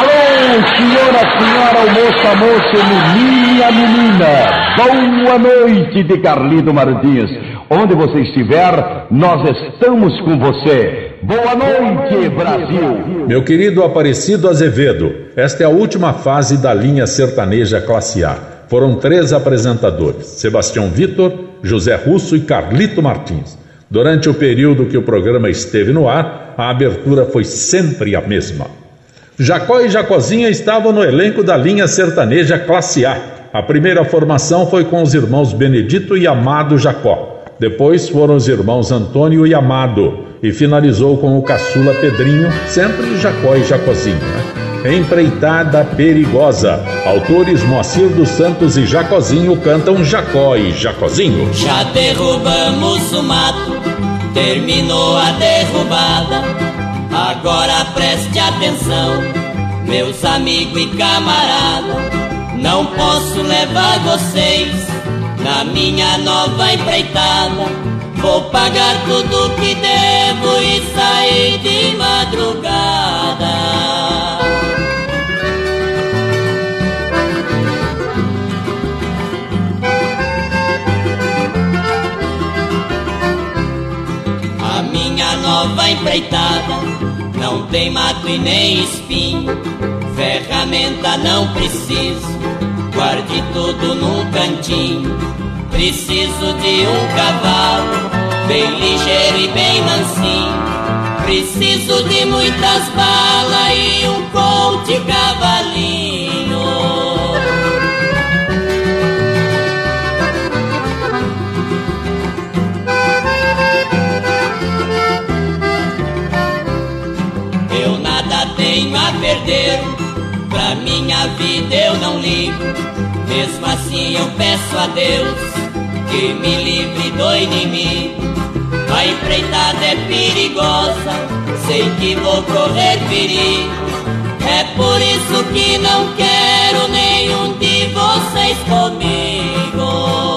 S14: Alô, senhora, senhora, moça, moço, menina, menina. Boa noite de Carlito Martins. Onde você estiver, nós estamos com você. Boa noite, Brasil.
S1: Meu querido Aparecido Azevedo, esta é a última fase da linha sertaneja Classe A. Foram três apresentadores: Sebastião Vitor, José Russo e Carlito Martins. Durante o período que o programa esteve no ar, a abertura foi sempre a mesma. Jacó e Jacozinha estavam no elenco da linha sertaneja Classe A. A primeira formação foi com os irmãos Benedito e Amado Jacó. Depois foram os irmãos Antônio e Amado. E finalizou com o caçula Pedrinho, sempre Jacó e Jacozinho. Né? Empreitada Perigosa. Autores Moacir dos Santos e Jacozinho cantam Jacó e Jacozinho.
S8: Já derrubamos o mato, terminou a derrubada. Agora preste atenção, meus amigos e camaradas. Não posso levar vocês na minha nova empreitada. Vou pagar tudo que devo e sair de madrugada. A minha nova empreitada não tem mato e nem espinho, ferramenta não preciso, guarde tudo num cantinho. Preciso de um cavalo, bem ligeiro e bem mansinho. Preciso de muitas balas e um colte cavalinho. Eu nada tenho a perder, minha vida eu não ligo. Mesmo assim eu peço a Deus que me livre do inimigo. A empreitada é perigosa, sei que vou correr perigo. É por isso que não quero nenhum de vocês comigo.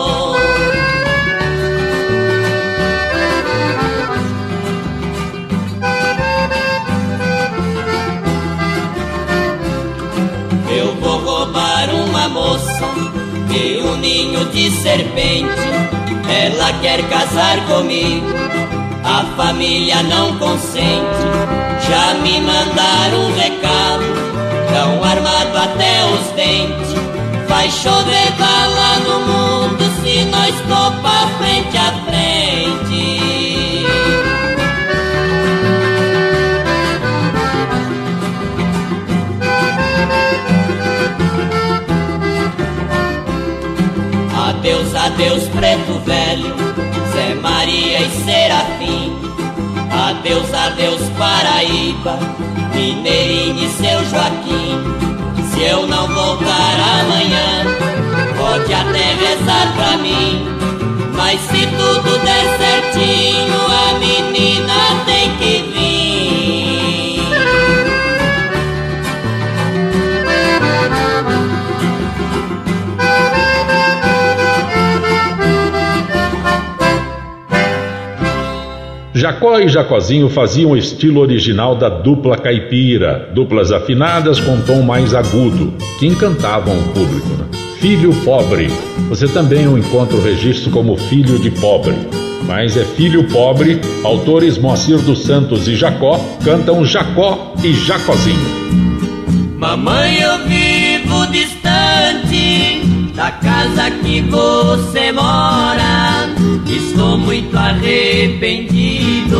S8: E um ninho de serpente. Ela quer casar comigo, a família não consente. Já me mandaram um recado, tão armado até os dentes. Vai chover bala no mundo se nós topar Adeus, preto velho, Zé Maria e Serafim. Adeus, adeus, Paraíba, Mineirinho e seu Joaquim. Se eu não voltar amanhã, pode até rezar pra mim. Mas se tudo der certinho, a menina tem que
S1: Jacó e Jacozinho faziam o estilo original da dupla caipira, duplas afinadas com tom mais agudo, que encantavam o público. né? Filho pobre. Você também o encontra o registro como filho de pobre. Mas é filho pobre, autores Moacir dos Santos e Jacó cantam Jacó e Jacozinho.
S8: Mamãe, eu vivo distante da casa que você mora. Estou muito arrependido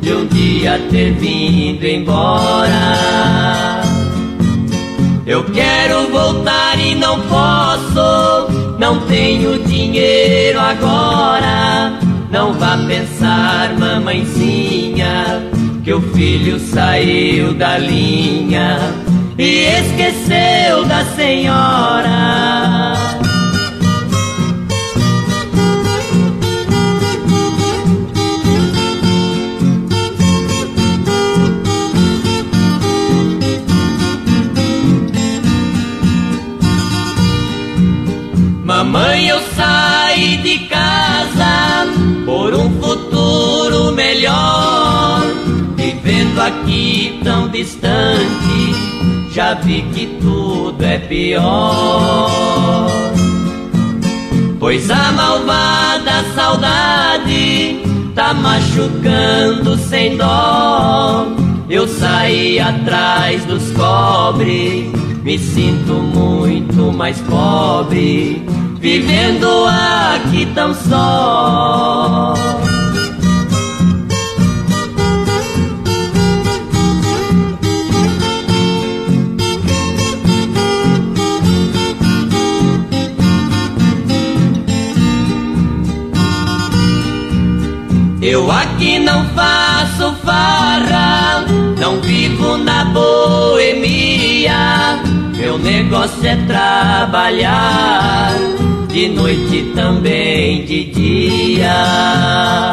S8: de um dia ter vindo embora. Eu quero voltar e não posso, não tenho dinheiro agora. Não vá pensar, mamãezinha, que o filho saiu da linha e esqueceu da senhora. Mamãe, eu saí de casa por um futuro melhor. Vivendo aqui tão distante, já vi que tudo é pior. Pois a malvada saudade tá machucando sem dó. Eu saí atrás dos cobre, me sinto muito mais pobre, vivendo aqui tão só. Eu aqui não faço farra, não vivo na boemia. Meu negócio é trabalhar, de noite também de dia.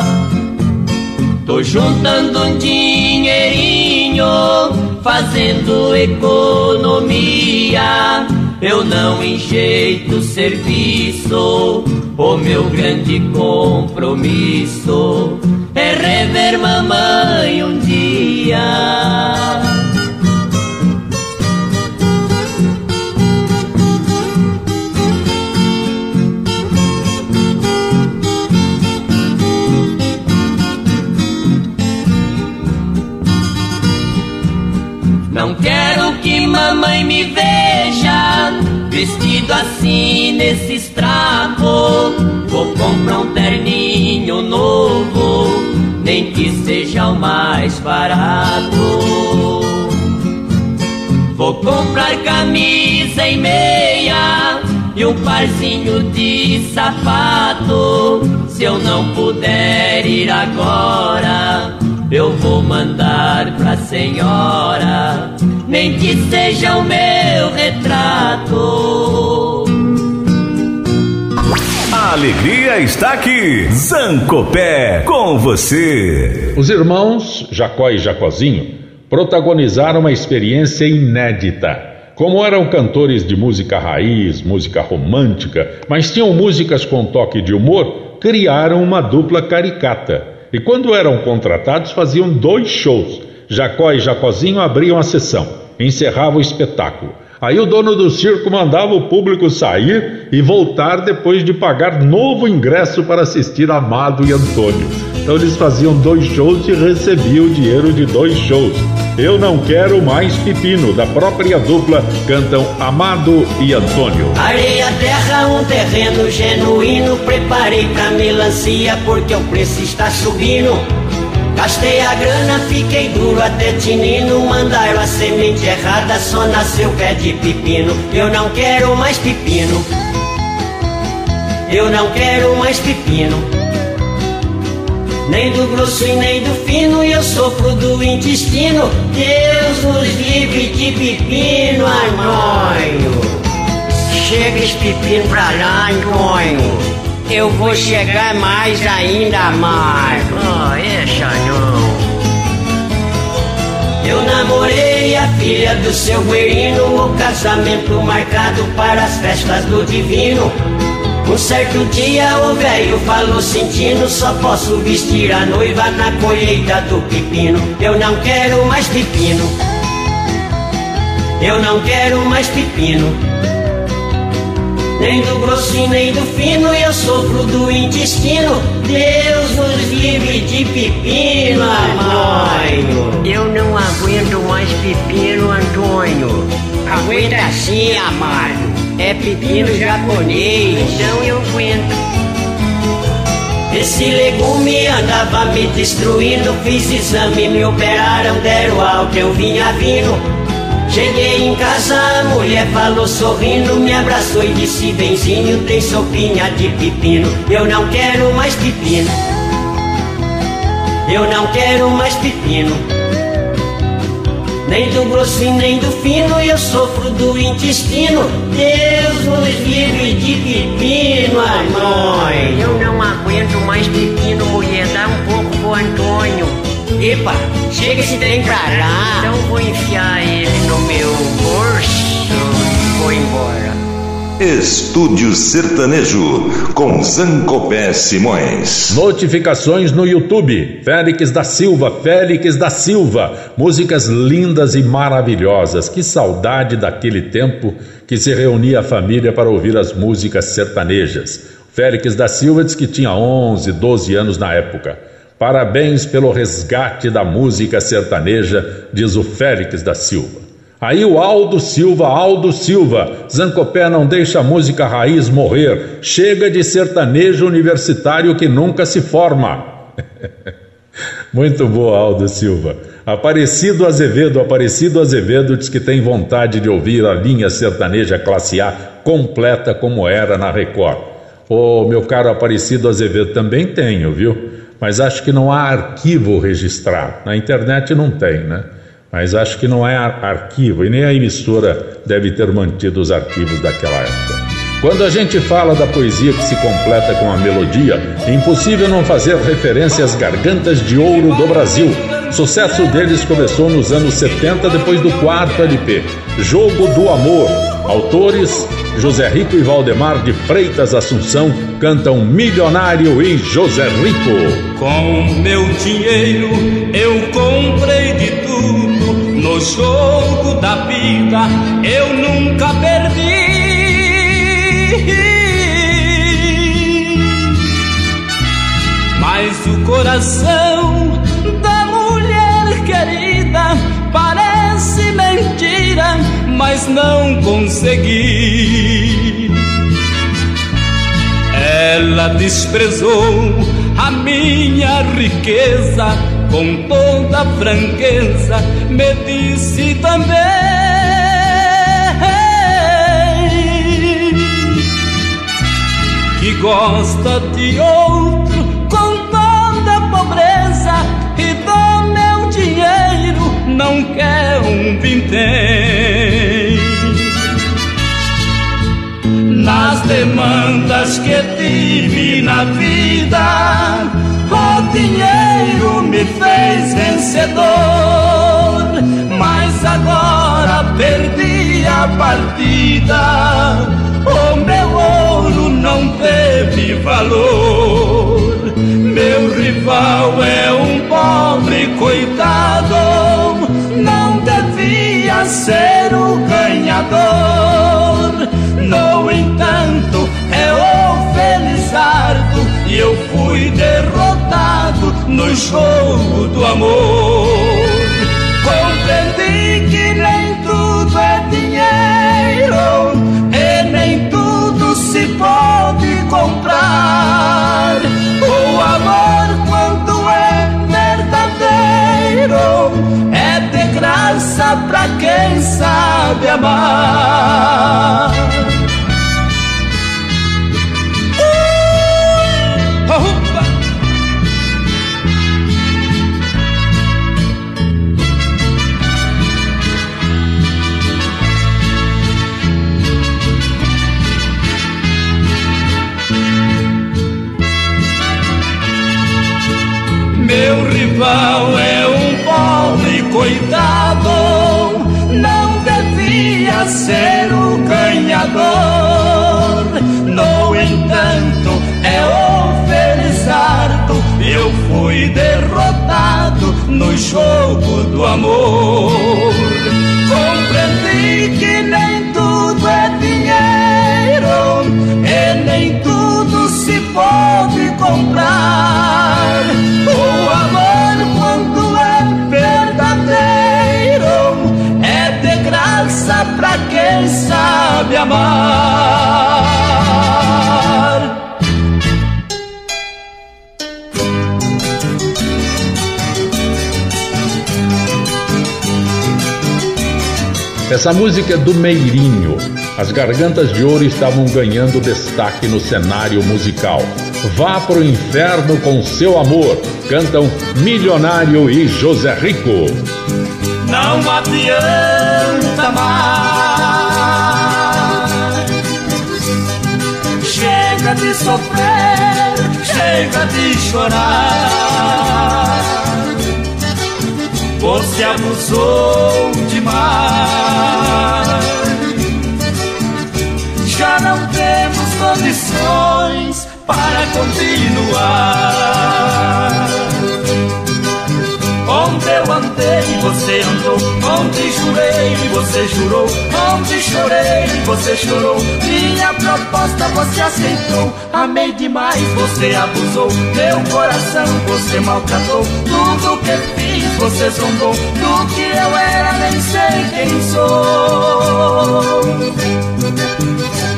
S8: Tô juntando um dinheirinho, fazendo economia.
S15: eu não enjeito serviço. O meu grande compromisso é rever mamãe um dia. Mamãe me veja vestido assim nesses trapos. Vou comprar um terninho novo, nem que seja o mais barato. Vou comprar camisa e meia e um parzinho de sapato. Se eu não puder ir agora, eu vou mandar pra senhora, nem que seja o meu retrato.
S16: A alegria está aqui. Zancopé com você.
S1: Os irmãos Jacó e Jacozinho protagonizaram uma experiência inédita. Como eram cantores de música raiz, música romântica, mas tinham músicas com toque de humor, criaram uma dupla caricata. E quando eram contratados, faziam dois shows. Jacó e Jacozinho abriam a sessão, encerrava o espetáculo. Aí o dono do circo mandava o público sair e voltar depois de pagar novo ingresso para assistir Amado e Antônio. Então eles faziam dois shows e recebiam o dinheiro de dois shows. Eu não quero mais pepino, da própria dupla cantam Amado e Antônio.
S15: Areia, terra, um terreno genuíno. Preparei pra melancia porque o preço está subindo. Gastei a grana, fiquei duro até tinino. Mandaram a semente errada, só nasceu pé de pepino. Eu não quero mais pepino. Eu não quero mais pepino. Nem do grosso e nem do fino, eu sofro do intestino. Deus nos livre de pepino, Antônio. Chega esse pepino pra lá, Antônio. Eu vou chegar mais ainda mais. Oh, essa não. Eu namorei a filha do seu guerino, o casamento marcado para as festas do divino. Um certo dia o velho falou sentindo, só posso vestir a noiva na colheita do pepino. Eu não quero mais pepino. Eu não quero mais pepino. Nem do grosso nem do fino, eu sofro do intestino. Deus nos livre de pepino, Antônio. Eu não aguento mais pepino, Antônio. Aguenta sim, amado. É pepino japonês. Então eu aguento. Esse legume andava me destruindo. Fiz exame, me operaram, deram alta, eu vinha vindo. Cheguei em casa, a mulher falou sorrindo, me abraçou e disse: Benzinho, tem sopinha de pepino. Eu não quero mais pepino. Eu não quero mais pepino. Nem do grosso e nem do fino, eu sofro do intestino. Deus nos livre de pepino, Antônio. Eu não aguento mais pepino, mulher, dá um pouco pro Antônio. Epa, chega esse trem pra lá. Então vou enfiar ele no meu bolso e vou embora.
S6: Estúdio Sertanejo com Zancopé Simões.
S1: Notificações no YouTube. Félix da Silva, Félix da Silva. Músicas lindas e maravilhosas. Que saudade daquele tempo que se reunia a família para ouvir as músicas sertanejas. Félix da Silva diz que tinha 11, 12 anos na época. Parabéns pelo resgate da música sertaneja, diz o Félix da Silva. Aí o Aldo Silva, Aldo Silva, Zancopé não deixa a música raiz morrer. Chega de sertanejo universitário que nunca se forma. [LAUGHS] Muito boa, Aldo Silva. Aparecido Azevedo, Aparecido Azevedo diz que tem vontade de ouvir a linha sertaneja classe A completa como era na Record. Ô, meu caro Aparecido Azevedo, também tenho, viu? Mas acho que não há arquivo registrado. Na internet não tem, né? Mas acho que não é arquivo e nem a emissora deve ter mantido os arquivos daquela época. Quando a gente fala da poesia que se completa com a melodia, é impossível não fazer referência às gargantas de ouro do Brasil, Sucesso deles começou nos anos 70, depois do quarto LP, Jogo do Amor. Autores José Rico e Valdemar de Freitas Assunção cantam Milionário e José Rico.
S2: Com meu dinheiro eu comprei de tudo no jogo da vida, eu nunca perdi. Mas o coração mentira, mas não consegui. Ela desprezou a minha riqueza com toda franqueza, me disse também que gosta de outro não quer um vintém. Nas demandas que tive na vida, o dinheiro me fez vencedor. Mas agora perdi a partida, o meu ouro não teve valor. Meu rival é um pobre coitado, ser o ganhador. No entanto, é o Felizardo e eu fui derrotado no jogo do amor. Compreendi que nem tudo é dinheiro e nem tudo se pode comprar. Graça pra quem sabe amar. Opa! Meu rival é um pobre coitado, no jogo do amor. Compreendi que nem tudo é dinheiro e nem tudo se pode comprar. O amor, quando é verdadeiro, é de graça pra quem sabe amar.
S1: Essa música é do Meirinho. As Gargantas de Ouro estavam ganhando destaque no cenário musical. Vá pro inferno com seu amor. Cantam Milionário e José Rico.
S2: Não adianta mais. Chega de sofrer, chega de chorar. Você abusou demais. Já não temos condições para continuar. Andei, você andou. Onde jurei, você jurou. Onde chorei, você chorou. Minha proposta você aceitou. Amei demais, você abusou. Meu coração você maltratou. Tudo que fiz, você zombou. Do que eu era, nem sei quem sou.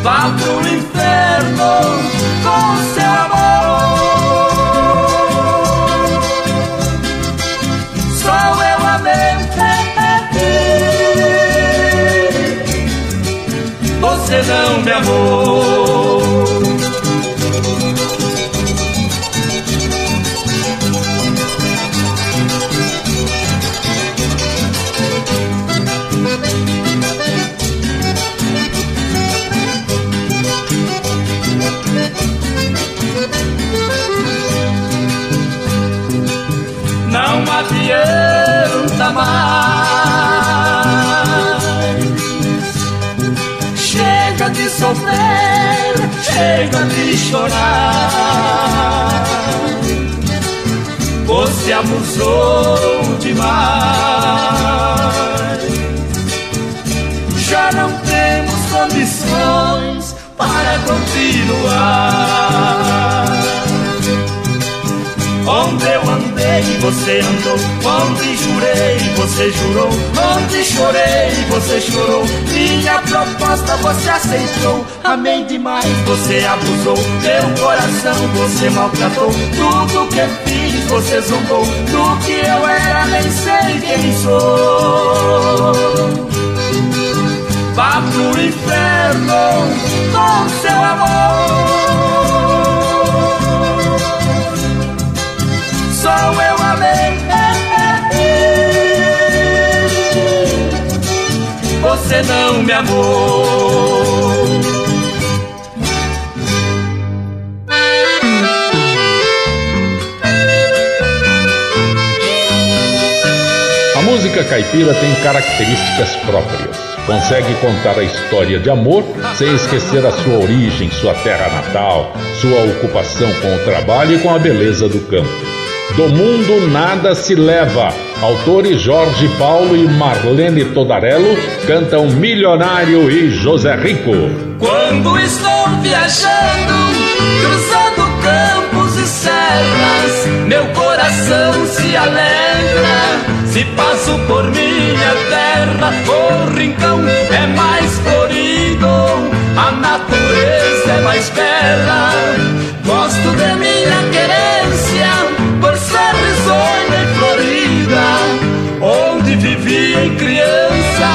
S2: Vá pro inferno com seu amor. Você não me amou. Não adianta de sofrer, chega de chorar. Você abusou demais. Já não temos condições para continuar. Onde eu andei, você andou. Onde jurei, você jurou. Onde chorei, você chorou. Minha proposta você aceitou. Amei demais, você abusou. Meu coração você maltratou. Tudo que fiz, você zombou. Do que eu era, nem sei quem sou. Vá pro inferno com seu amor. Só eu amei. Você não me amou.
S1: A música caipira tem características próprias. Consegue contar a história de amor sem esquecer a sua origem, sua terra natal, sua ocupação com o trabalho e com a beleza do campo. Do mundo nada se leva. Autores Jorge Paulo e Marlene Todarello cantam Milionário e José Rico.
S2: Quando estou viajando, cruzando campos e serras, meu coração se alegra. Se passo por minha terra, o rincão é mais florido, a natureza é mais bela. Gosto de minha querência criança.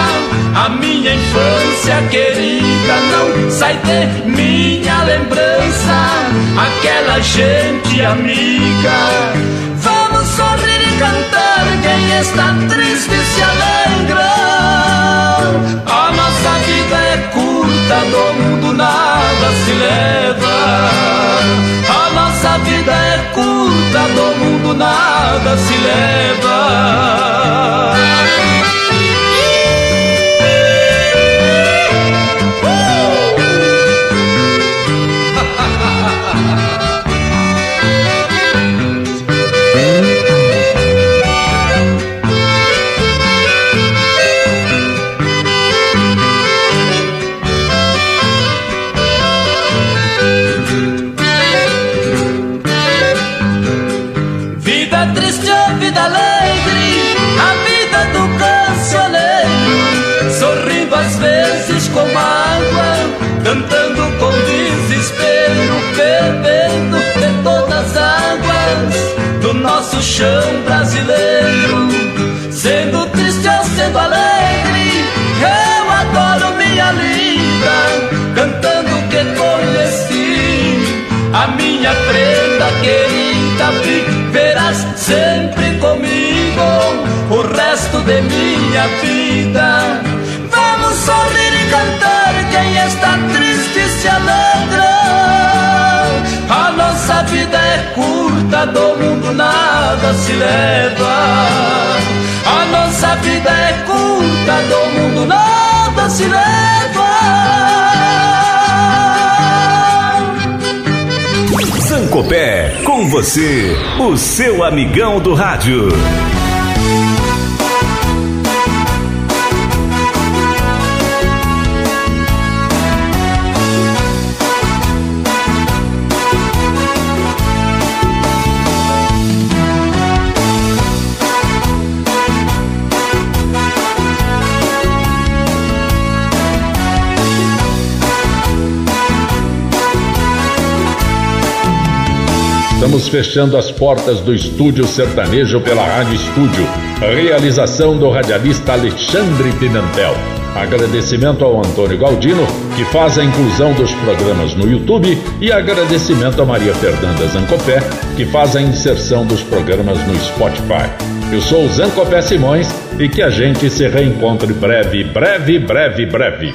S2: A minha infância querida não sai de minha lembrança. Aquela gente amiga. Vamos sorrir e cantar. Quem está triste se alegra. A nossa vida é curta, do mundo nada se leva. Nossa vida é curta, do mundo nada se leva.
S4: Você, o seu amigão do rádio.
S1: Fechando as portas do estúdio sertanejo pela Rádio Estúdio. Realização do radialista Alexandre Pimentel. Agradecimento ao Antônio Galdino, que faz a inclusão dos programas no YouTube, e agradecimento a Maria Fernanda Zancopé, que faz a inserção dos programas no Spotify. Eu sou Zancopé Simões e que a gente se reencontre breve, breve, breve, breve.